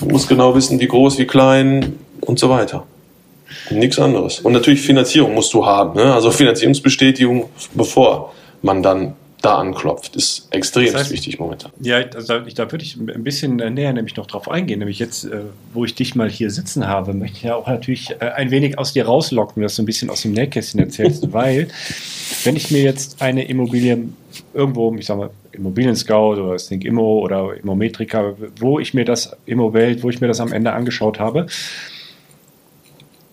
Du musst genau wissen, wie groß, wie klein und so weiter. Nichts anderes. Und natürlich Finanzierung musst du haben. Ne? Also Finanzierungsbestätigung, bevor man dann da anklopft, ist extrem das heißt, wichtig momentan. Ja, also ich, da würde ich ein bisschen näher nämlich noch drauf eingehen. Nämlich jetzt, äh, wo ich dich mal hier sitzen habe, möchte ich ja auch natürlich äh, ein wenig aus dir rauslocken, dass du ein bisschen aus dem Nähkästchen erzählst, weil wenn ich mir jetzt eine Immobilie irgendwo, ich sag mal, Immobilien Scout oder Think Immo oder Immometrica, wo ich mir das Immowelt, wo ich mir das am Ende angeschaut habe,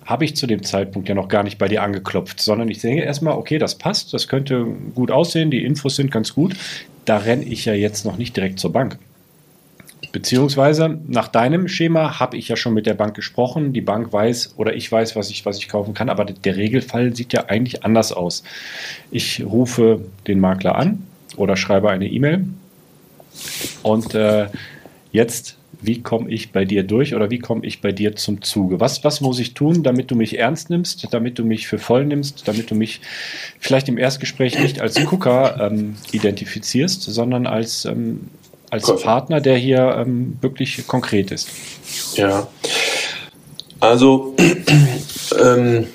habe ich zu dem Zeitpunkt ja noch gar nicht bei dir angeklopft, sondern ich denke erstmal, okay, das passt, das könnte gut aussehen, die Infos sind ganz gut. Da renne ich ja jetzt noch nicht direkt zur Bank. Beziehungsweise nach deinem Schema habe ich ja schon mit der Bank gesprochen. Die Bank weiß oder ich weiß, was ich, was ich kaufen kann, aber der Regelfall sieht ja eigentlich anders aus. Ich rufe den Makler an oder schreibe eine E-Mail und äh, jetzt wie komme ich bei dir durch oder wie komme ich bei dir zum Zuge? Was, was muss ich tun, damit du mich ernst nimmst, damit du mich für voll nimmst, damit du mich vielleicht im Erstgespräch nicht als Gucker ähm, identifizierst, sondern als, ähm, als Partner, der hier ähm, wirklich konkret ist? Ja, also ähm,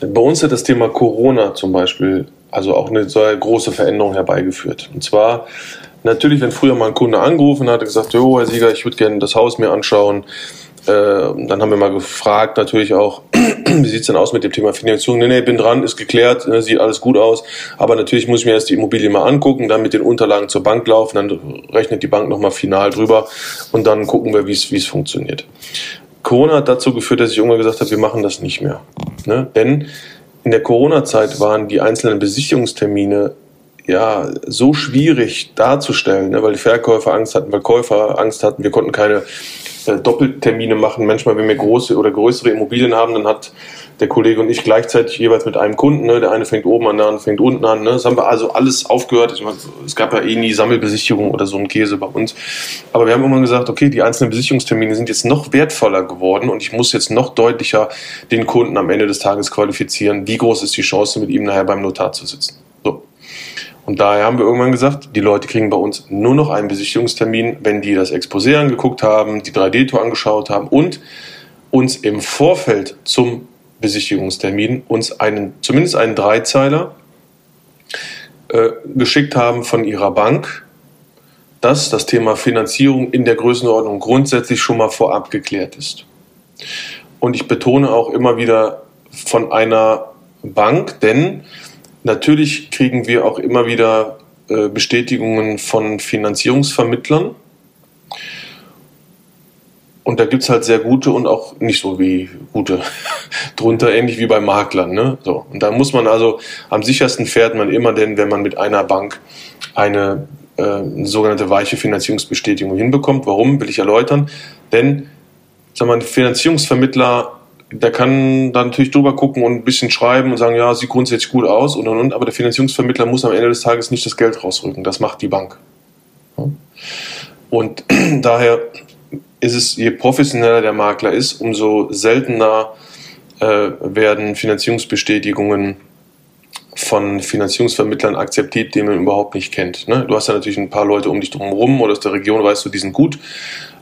bei uns hat das Thema Corona zum Beispiel also auch eine sehr große Veränderung herbeigeführt. Und zwar Natürlich, wenn früher mal ein Kunde angerufen hat, gesagt, jo, Herr Sieger, ich würde gerne das Haus mir anschauen. Äh, dann haben wir mal gefragt, natürlich auch, wie sieht es denn aus mit dem Thema Finanzierung? Nee, nee, bin dran, ist geklärt, ne, sieht alles gut aus. Aber natürlich muss ich mir erst die Immobilie mal angucken, dann mit den Unterlagen zur Bank laufen, dann rechnet die Bank nochmal final drüber und dann gucken wir, wie es funktioniert. Corona hat dazu geführt, dass ich irgendwann gesagt habe, wir machen das nicht mehr. Ne? Denn in der Corona-Zeit waren die einzelnen Besichtigungstermine ja, so schwierig darzustellen, ne, weil die Verkäufer Angst hatten, weil Käufer Angst hatten. Wir konnten keine äh, Doppeltermine machen. Manchmal, wenn wir große oder größere Immobilien haben, dann hat der Kollege und ich gleichzeitig jeweils mit einem Kunden. Ne? Der eine fängt oben an, der andere fängt unten an. Ne? Das haben wir also alles aufgehört. Ich meine, es gab ja eh nie Sammelbesichtigung oder so ein Käse bei uns. Aber wir haben immer gesagt, okay, die einzelnen Besichtigungstermine sind jetzt noch wertvoller geworden und ich muss jetzt noch deutlicher den Kunden am Ende des Tages qualifizieren. Wie groß ist die Chance, mit ihm nachher beim Notar zu sitzen? Und daher haben wir irgendwann gesagt, die Leute kriegen bei uns nur noch einen Besichtigungstermin, wenn die das Exposé angeguckt haben, die 3D-Tour angeschaut haben und uns im Vorfeld zum Besichtigungstermin uns einen, zumindest einen Dreizeiler äh, geschickt haben von ihrer Bank, dass das Thema Finanzierung in der Größenordnung grundsätzlich schon mal vorab geklärt ist. Und ich betone auch immer wieder von einer Bank, denn natürlich kriegen wir auch immer wieder äh, Bestätigungen von Finanzierungsvermittlern und da gibt es halt sehr gute und auch nicht so wie gute drunter, ähnlich wie bei Maklern. Ne? So. Und da muss man also, am sichersten fährt man immer denn, wenn man mit einer Bank eine äh, sogenannte weiche Finanzierungsbestätigung hinbekommt. Warum, will ich erläutern. Denn, sag mal, ein Finanzierungsvermittler, der kann da natürlich drüber gucken und ein bisschen schreiben und sagen, ja, sieht grundsätzlich gut aus und und und, aber der Finanzierungsvermittler muss am Ende des Tages nicht das Geld rausrücken. Das macht die Bank. Und daher ist es, je professioneller der Makler ist, umso seltener äh, werden Finanzierungsbestätigungen von Finanzierungsvermittlern akzeptiert, die man überhaupt nicht kennt. Ne? Du hast ja natürlich ein paar Leute um dich drumherum oder aus der Region weißt du, die sind gut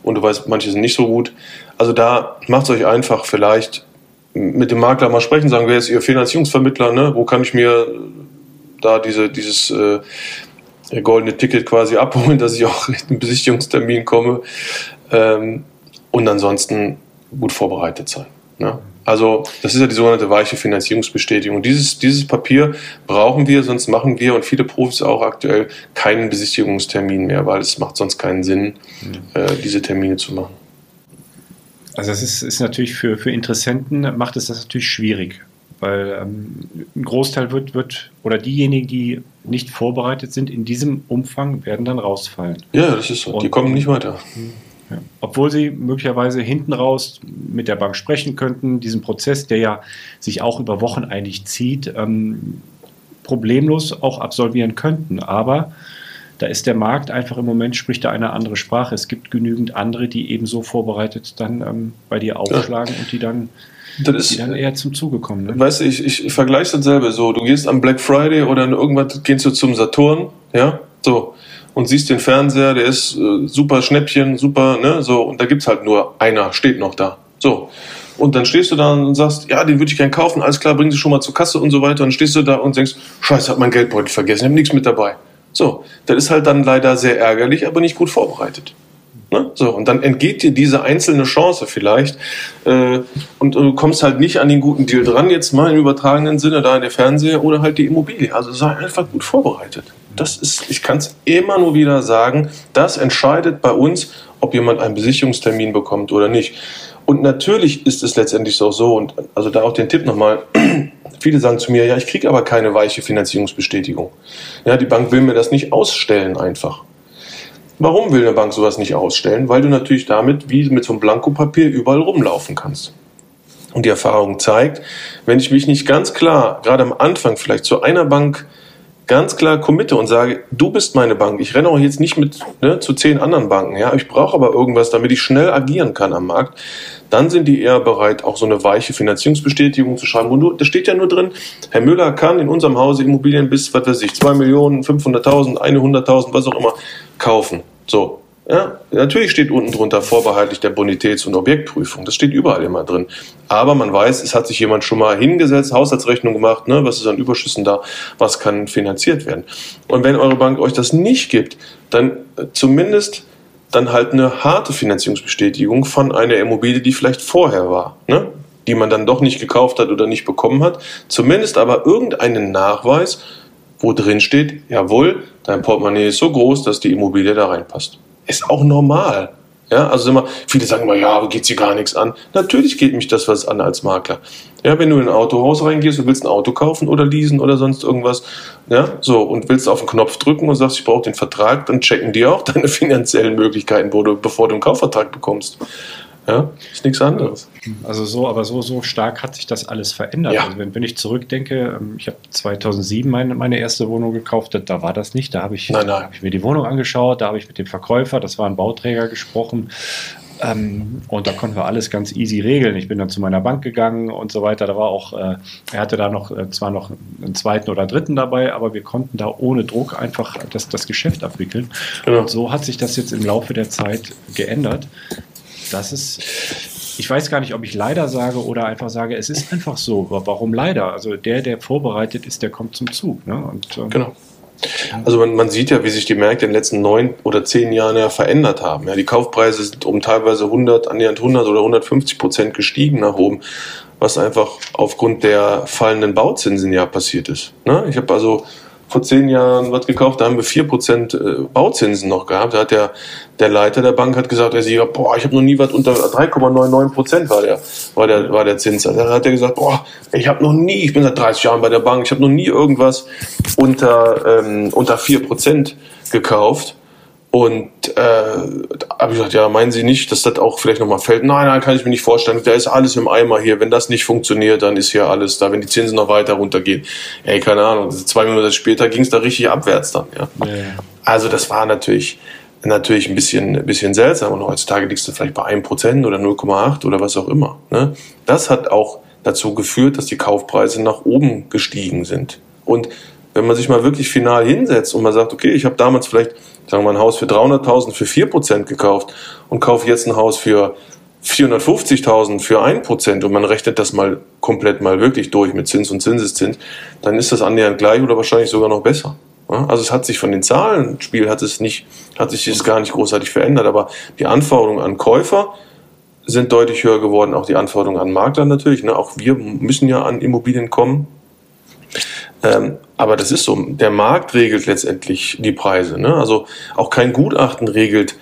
und du weißt, manche sind nicht so gut. Also da macht es euch einfach vielleicht mit dem Makler mal sprechen, sagen, wer ist Ihr Finanzierungsvermittler, ne? wo kann ich mir da diese, dieses äh, goldene Ticket quasi abholen, dass ich auch in den Besichtigungstermin komme ähm, und ansonsten gut vorbereitet sein. Ne? Also das ist ja die sogenannte weiche Finanzierungsbestätigung. Dieses, dieses Papier brauchen wir, sonst machen wir und viele Profis auch aktuell keinen Besichtigungstermin mehr, weil es macht sonst keinen Sinn, mhm. äh, diese Termine zu machen. Also das ist, ist natürlich für, für Interessenten macht es das natürlich schwierig, weil ähm, ein Großteil wird, wird, oder diejenigen, die nicht vorbereitet sind in diesem Umfang, werden dann rausfallen. Ja, das ist so. Und, die kommen nicht weiter. Ja. Obwohl sie möglicherweise hinten raus mit der Bank sprechen könnten, diesen Prozess, der ja sich auch über Wochen eigentlich zieht, ähm, problemlos auch absolvieren könnten. Aber da ist der Markt einfach im Moment, spricht da eine andere Sprache. Es gibt genügend andere, die eben so vorbereitet dann ähm, bei dir aufschlagen ja. und die dann, ist, die dann eher zum Zuge kommen. Ne? Weißt du, ich, ich, ich vergleiche das selber so. Du gehst am Black Friday oder irgendwann gehst du zum Saturn, ja, so und siehst den Fernseher, der ist äh, super Schnäppchen, super, ne, so, und da gibt's halt nur einer, steht noch da. So. Und dann stehst du da und sagst, ja, den würde ich gern kaufen, alles klar, bring sie schon mal zur Kasse und so weiter. Und dann stehst du da und denkst, scheiße, hab mein Geldbeutel vergessen, ich hab nichts mit dabei. So, das ist halt dann leider sehr ärgerlich, aber nicht gut vorbereitet. Ne? So, und dann entgeht dir diese einzelne Chance vielleicht äh, und, und, du kommst halt nicht an den guten Deal dran, jetzt mal im übertragenen Sinne, da der Fernseher oder halt die Immobilie. Also sei einfach gut vorbereitet. Das ist, ich kann es immer nur wieder sagen, das entscheidet bei uns, ob jemand einen Besichtigungstermin bekommt oder nicht. Und natürlich ist es letztendlich auch so, und also da auch den Tipp nochmal, viele sagen zu mir, ja, ich kriege aber keine weiche Finanzierungsbestätigung. Ja, die Bank will mir das nicht ausstellen einfach. Warum will eine Bank sowas nicht ausstellen? Weil du natürlich damit wie mit so einem Blankopapier überall rumlaufen kannst. Und die Erfahrung zeigt, wenn ich mich nicht ganz klar, gerade am Anfang vielleicht zu einer Bank ganz klar committe und sage, du bist meine Bank. Ich renne auch jetzt nicht mit ne, zu zehn anderen Banken. Ja, ich brauche aber irgendwas, damit ich schnell agieren kann am Markt. Dann sind die eher bereit, auch so eine weiche Finanzierungsbestätigung zu schreiben. Und da steht ja nur drin, Herr Müller kann in unserem Hause Immobilien bis, was weiß ich, zwei Millionen, 500.000, 100.000, was auch immer kaufen. So, ja, natürlich steht unten drunter vorbehaltlich der Bonitäts- und Objektprüfung. Das steht überall immer drin. Aber man weiß, es hat sich jemand schon mal hingesetzt, Haushaltsrechnung gemacht, ne, was ist an Überschüssen da, was kann finanziert werden. Und wenn eure Bank euch das nicht gibt, dann äh, zumindest dann halt eine harte Finanzierungsbestätigung von einer Immobilie, die vielleicht vorher war, ne, die man dann doch nicht gekauft hat oder nicht bekommen hat. Zumindest aber irgendeinen Nachweis, wo drin steht, jawohl, dein Portemonnaie ist so groß, dass die Immobilie da reinpasst ist auch normal. Ja, also immer, viele sagen immer, ja, geht sie gar nichts an. Natürlich geht mich das was an als Makler. Ja, wenn du in ein Autohaus reingehst und willst ein Auto kaufen oder leasen oder sonst irgendwas, ja, so, und willst auf den Knopf drücken und sagst, ich brauche den Vertrag, dann checken die auch deine finanziellen Möglichkeiten, wo du, bevor du einen Kaufvertrag bekommst. Ja, ist nichts anderes. Also so, aber so, so stark hat sich das alles verändert. Ja. Also wenn, wenn ich zurückdenke, ähm, ich habe 2007 meine, meine erste Wohnung gekauft, da, da war das nicht. Da habe ich, Nein, nein. hab ich mir die Wohnung angeschaut, da habe ich mit dem Verkäufer, das war ein Bauträger, gesprochen. Ähm, und da konnten wir alles ganz easy regeln. Ich bin dann zu meiner Bank gegangen und so weiter. Da war auch, äh, er hatte da noch äh, zwar noch einen zweiten oder dritten dabei, aber wir konnten da ohne Druck einfach das, das Geschäft abwickeln. Genau. Und so hat sich das jetzt im Laufe der Zeit geändert. Das ist, ich weiß gar nicht, ob ich leider sage oder einfach sage, es ist einfach so. Warum leider? Also der, der vorbereitet ist, der kommt zum Zug. Ne? Und, ähm, Genau. Also man, man sieht ja, wie sich die Märkte in den letzten neun oder zehn Jahren ja verändert haben. Ja, die Kaufpreise sind um teilweise 100, annähernd 100 oder 150 Prozent gestiegen nach oben, was einfach aufgrund der fallenden Bauzinsen ja passiert ist. Ne? Ich habe also vor zehn Jahren was gekauft, da haben wir 4% äh, Bauzinsen noch gehabt. Da hat der, der Leiter der Bank hat gesagt, der Sieger, boah, ich habe noch nie was unter 3,99% war der, war der, war der Zins. Da hat er gesagt, boah, ich habe noch nie, ich bin seit 30 Jahren bei der Bank, ich habe noch nie irgendwas unter, ähm, unter 4% gekauft. Und äh, habe ich gesagt, ja, meinen Sie nicht, dass das auch vielleicht nochmal fällt? Nein, nein, kann ich mir nicht vorstellen. Da ist alles im Eimer hier. Wenn das nicht funktioniert, dann ist hier alles da. Wenn die Zinsen noch weiter runtergehen. Ey, keine Ahnung. Zwei Monate später ging es da richtig abwärts dann. Ja. Ja. Also das war natürlich natürlich ein bisschen, ein bisschen seltsam. Und heutzutage liegst du vielleicht bei 1% oder 0,8 oder was auch immer. Ne? Das hat auch dazu geführt, dass die Kaufpreise nach oben gestiegen sind. Und wenn man sich mal wirklich final hinsetzt und man sagt, okay, ich habe damals vielleicht, sagen wir mal, ein Haus für 300.000 für 4% gekauft und kaufe jetzt ein Haus für 450.000 für 1% und man rechnet das mal komplett mal wirklich durch mit Zins und Zinseszins, dann ist das annähernd gleich oder wahrscheinlich sogar noch besser. Also es hat sich von den Zahlen, Spiel hat es nicht, hat sich das gar nicht großartig verändert, aber die Anforderungen an Käufer sind deutlich höher geworden, auch die Anforderungen an Makler natürlich. Ne? Auch wir müssen ja an Immobilien kommen. Aber das ist so, der Markt regelt letztendlich die Preise. Ne? Also auch kein Gutachten regelt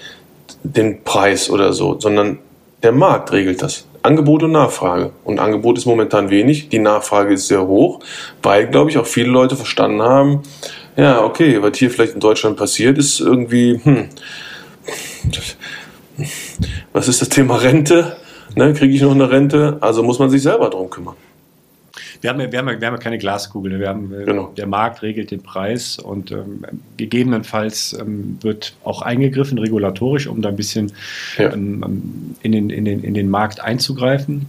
den Preis oder so, sondern der Markt regelt das. Angebot und Nachfrage. Und Angebot ist momentan wenig, die Nachfrage ist sehr hoch, weil, glaube ich, auch viele Leute verstanden haben, ja, okay, was hier vielleicht in Deutschland passiert, ist irgendwie, hm, was ist das Thema Rente? Ne, Kriege ich noch eine Rente? Also muss man sich selber drum kümmern. Wir haben, ja, wir, haben ja, wir haben ja keine Glaskugel. Wir haben, äh, Genau. Der Markt regelt den Preis und ähm, gegebenenfalls ähm, wird auch eingegriffen, regulatorisch, um da ein bisschen Ja. ähm, in, den, in, den, in den Markt einzugreifen.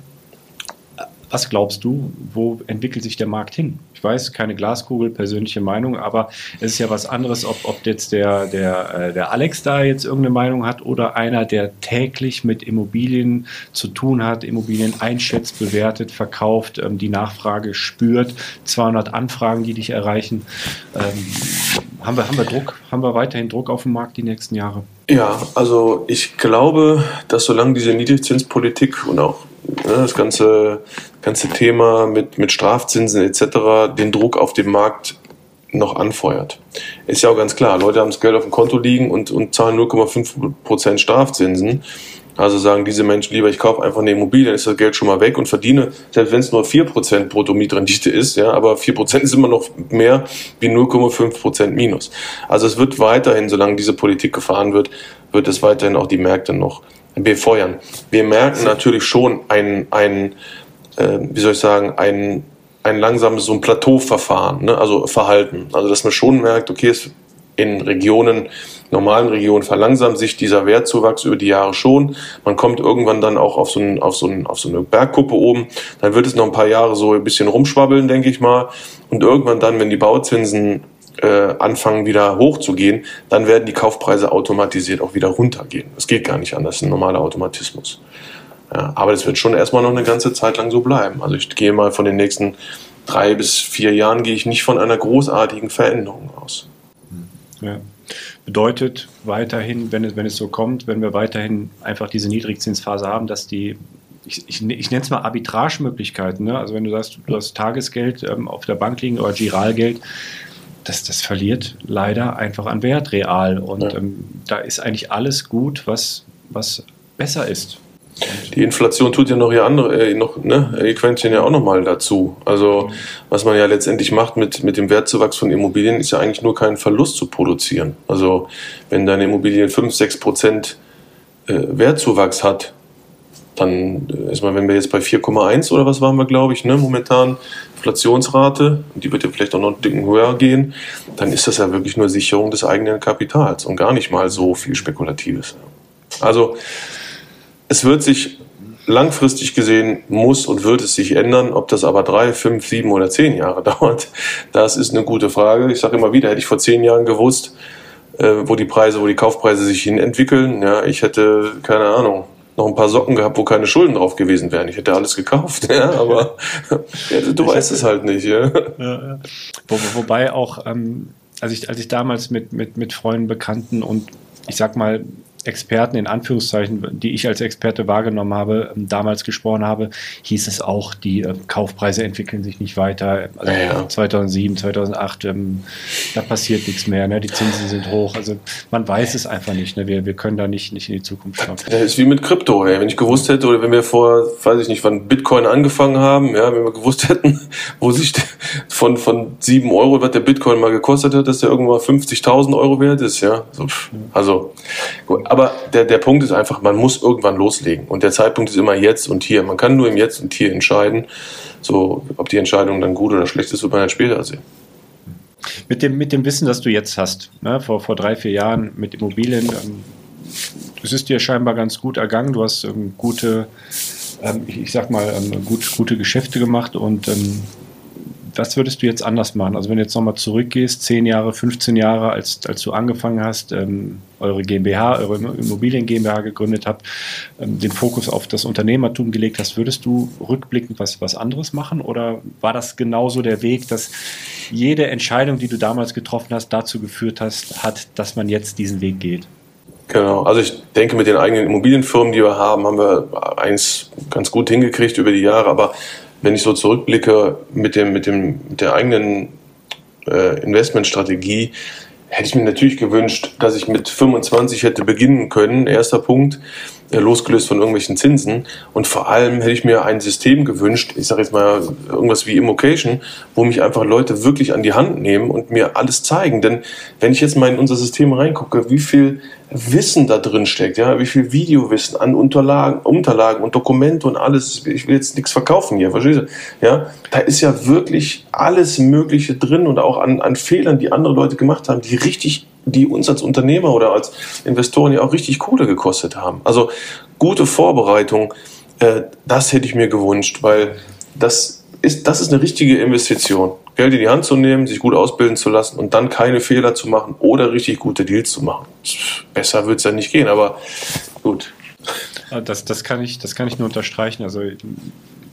Was glaubst du, wo entwickelt sich der Markt hin? Ich weiß, keine Glaskugel, persönliche Meinung, aber es ist ja was anderes, ob, ob jetzt der, der, äh, der Alex da jetzt irgendeine Meinung hat oder einer, der täglich mit Immobilien zu tun hat, Immobilien einschätzt, bewertet, verkauft, ähm, die Nachfrage spürt, 200 Anfragen, die dich erreichen. Ähm, haben, wir, haben wir Druck? Haben wir weiterhin Druck auf dem Markt die nächsten Jahre? Ja, also ich glaube, dass solange diese Niedrigzinspolitik und auch ne, das ganze, ganze Thema mit, mit Strafzinsen etc. den Druck auf den Markt noch anfeuert. Ist ja auch ganz klar, Leute haben das Geld auf dem Konto liegen und, und zahlen 0,5% Strafzinsen. Also sagen diese Menschen lieber, ich kaufe einfach eine Immobilie, dann ist das Geld schon mal weg und verdiene, selbst wenn es nur 4% Bruttomietrendite ist, ja, aber 4% ist immer noch mehr wie 0,5% Minus. Also es wird weiterhin, solange diese Politik gefahren wird, wird es weiterhin auch die Märkte noch befeuern. Wir merken natürlich schon ein, ein äh, wie soll ich sagen, ein, ein langsames so ein Plateauverfahren, ne? also Verhalten. Also dass man schon merkt, okay, es in Regionen, normalen Regionen verlangsamt sich dieser Wertzuwachs über die Jahre schon. Man kommt irgendwann dann auch auf so, ein, auf, so ein, auf so eine Bergkuppe oben. Dann wird es noch ein paar Jahre so ein bisschen rumschwabbeln, denke ich mal. Und irgendwann dann, wenn die Bauzinsen äh, anfangen wieder hochzugehen, dann werden die Kaufpreise automatisiert auch wieder runtergehen. Das geht gar nicht anders, das ist ein normaler Automatismus. Ja, aber das wird schon erstmal noch eine ganze Zeit lang so bleiben. Also ich gehe mal von den nächsten drei bis vier Jahren gehe ich nicht von einer großartigen Veränderung aus. Ja. Bedeutet weiterhin, wenn es, wenn es so kommt, wenn wir weiterhin einfach diese Niedrigzinsphase haben, dass die, ich, ich, ich nenne es mal Arbitragemöglichkeiten, ne? also wenn du sagst, du hast Tagesgeld ähm, auf der Bank liegen oder Giralgeld, das, das verliert leider einfach an Wert real und Ja. ähm, da ist eigentlich alles gut, was, was besser ist. Die Inflation tut ja noch ihr andere, äh, noch, ne, ihr Quäntchen ja auch nochmal dazu. Also, was man ja letztendlich macht mit, mit dem Wertzuwachs von Immobilien, ist ja eigentlich nur keinen Verlust zu produzieren. Also, wenn deine Immobilie 5, 6 Prozent äh, Wertzuwachs hat, dann äh, ist man, wenn wir jetzt bei 4,1 oder was waren wir, glaube ich, ne, momentan Inflationsrate, die wird ja vielleicht auch noch einen Dicken höher gehen, dann ist das ja wirklich nur Sicherung des eigenen Kapitals und gar nicht mal so viel Spekulatives. Also es wird sich langfristig gesehen muss und wird es sich ändern. Ob das aber drei, fünf, sieben oder zehn Jahre dauert, das ist eine gute Frage. Ich sage immer wieder, hätte ich vor zehn Jahren gewusst, äh, wo die Preise, wo die Kaufpreise sich hin entwickeln, ja, ich hätte keine Ahnung, noch ein paar Socken gehabt, wo keine Schulden drauf gewesen wären. Ich hätte alles gekauft, ja, aber ja, du ich weißt es halt nicht. Ja. ja Wo, wobei auch, ähm, als, ich, als ich damals mit, mit, mit Freunden, Bekannten und ich sag mal, Experten in Anführungszeichen, die ich als Experte wahrgenommen habe, ähm, damals gesprochen habe, hieß es auch, die äh, Kaufpreise entwickeln sich nicht weiter. Also ja. 2007, 2008, ähm, da passiert nichts mehr. Ne? Die Zinsen sind hoch. Also man weiß es einfach nicht. Ne? Wir, wir können da nicht, nicht in die Zukunft schauen. Das ist wie mit Krypto. Ey. Wenn ich gewusst hätte oder wenn wir vor, weiß ich nicht, wann Bitcoin angefangen haben, ja, wenn wir gewusst hätten, wo sich von, von 7 Euro, was der Bitcoin mal gekostet hat, dass der irgendwann 50.000 Euro wert ist. Ja, so, also gut aber der, der Punkt ist einfach, man muss irgendwann loslegen. Und der Zeitpunkt ist immer jetzt und hier. Man kann nur im Jetzt und hier entscheiden. So, ob die Entscheidung dann gut oder schlecht ist, wird man dann später sehen. Mit dem, mit dem Wissen, das du jetzt hast, ne, vor, vor drei, vier Jahren mit Immobilien, ähm, es ist dir scheinbar ganz gut ergangen. Du hast ähm, gute, ähm, ich, ich, sag mal, ähm, gut, gute Geschäfte gemacht und ähm, was würdest du jetzt anders machen? Also wenn du jetzt nochmal zurückgehst, 10 Jahre, 15 Jahre, als, als du angefangen hast, ähm, eure GmbH, eure Immobilien GmbH gegründet habt, ähm, den Fokus auf das Unternehmertum gelegt hast, würdest du rückblickend was, was anderes machen? Oder war das genauso der Weg, dass jede Entscheidung, die du damals getroffen hast, dazu geführt hast, hat, dass man jetzt diesen Weg geht? Genau, also ich denke, mit den eigenen Immobilienfirmen, die wir haben, haben wir eins ganz gut hingekriegt über die Jahre, aber wenn ich so zurückblicke mit, dem, mit, dem, mit der eigenen äh, Investmentstrategie, hätte ich mir natürlich gewünscht, dass ich mit 25 hätte beginnen können. Erster Punkt, losgelöst von irgendwelchen Zinsen. Und vor allem hätte ich mir ein System gewünscht, ich sage jetzt mal irgendwas wie Immocation, wo mich einfach Leute wirklich an die Hand nehmen und mir alles zeigen. Denn wenn ich jetzt mal in unser System reingucke, wie viel Wissen da drin steckt, ja, wie viel Videowissen an Unterlagen, Unterlagen und Dokumente und alles. Ich will jetzt nichts verkaufen hier, verstehst du? Ja, da ist ja wirklich alles Mögliche drin und auch an, an Fehlern, die andere Leute gemacht haben, die richtig, die uns als Unternehmer oder als Investoren ja auch richtig Kohle gekostet haben. Also gute Vorbereitung, äh, das hätte ich mir gewünscht, weil das ist, das ist eine richtige Investition. Geld in die Hand zu nehmen, sich gut ausbilden zu lassen und dann keine Fehler zu machen oder richtig gute Deals zu machen. Besser wird es ja nicht gehen, aber gut. Das, das, kann ich, das kann ich nur unterstreichen. Also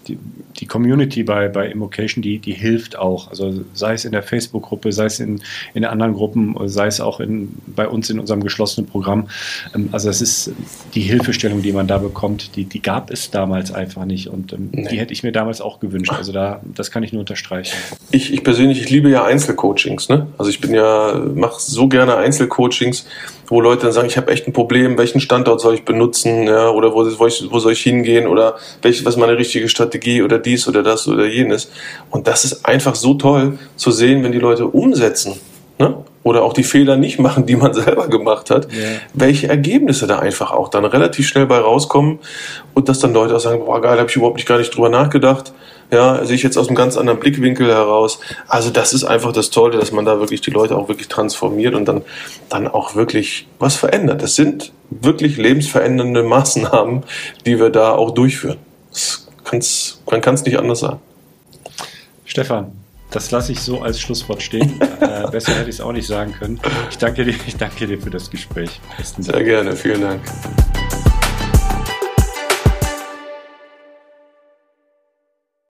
die, die Community bei, bei Immocation, die, die hilft auch. Also sei es in der Facebook-Gruppe, sei es in, in anderen Gruppen, sei es auch in, bei uns in unserem geschlossenen Programm. Ähm, also es ist die Hilfestellung, die man da bekommt, die, die gab es damals einfach nicht. Und ähm, nee. die hätte ich mir damals auch gewünscht. Also da, das kann ich nur unterstreichen. Ich, ich persönlich, ich liebe ja Einzelcoachings. Ne? Also ich bin ja, mache so gerne Einzelcoachings wo Leute dann sagen, ich habe echt ein Problem, welchen Standort soll ich benutzen, ja, oder wo, wo, ich, wo soll ich hingehen oder welch, was ist meine richtige Strategie oder dies oder das oder jenes. Und das ist einfach so toll zu sehen, wenn die Leute umsetzen. Ne? Oder auch die Fehler nicht machen, die man selber gemacht hat, ja. welche Ergebnisse da einfach auch dann relativ schnell bei rauskommen und dass dann Leute auch sagen, boah geil, habe ich überhaupt nicht gar nicht drüber nachgedacht ja, sehe ich jetzt aus einem ganz anderen Blickwinkel heraus. Also das ist einfach das Tolle, dass man da wirklich die Leute auch wirklich transformiert und dann, dann auch wirklich was verändert. Das sind wirklich lebensverändernde Maßnahmen, die wir da auch durchführen. Kann's, man kann es nicht anders sagen. Stefan, das lasse ich so als Schlusswort stehen. äh, besser hätte ich es auch nicht sagen können. Ich danke dir, ich danke dir für das Gespräch. Sehr gerne, vielen Dank.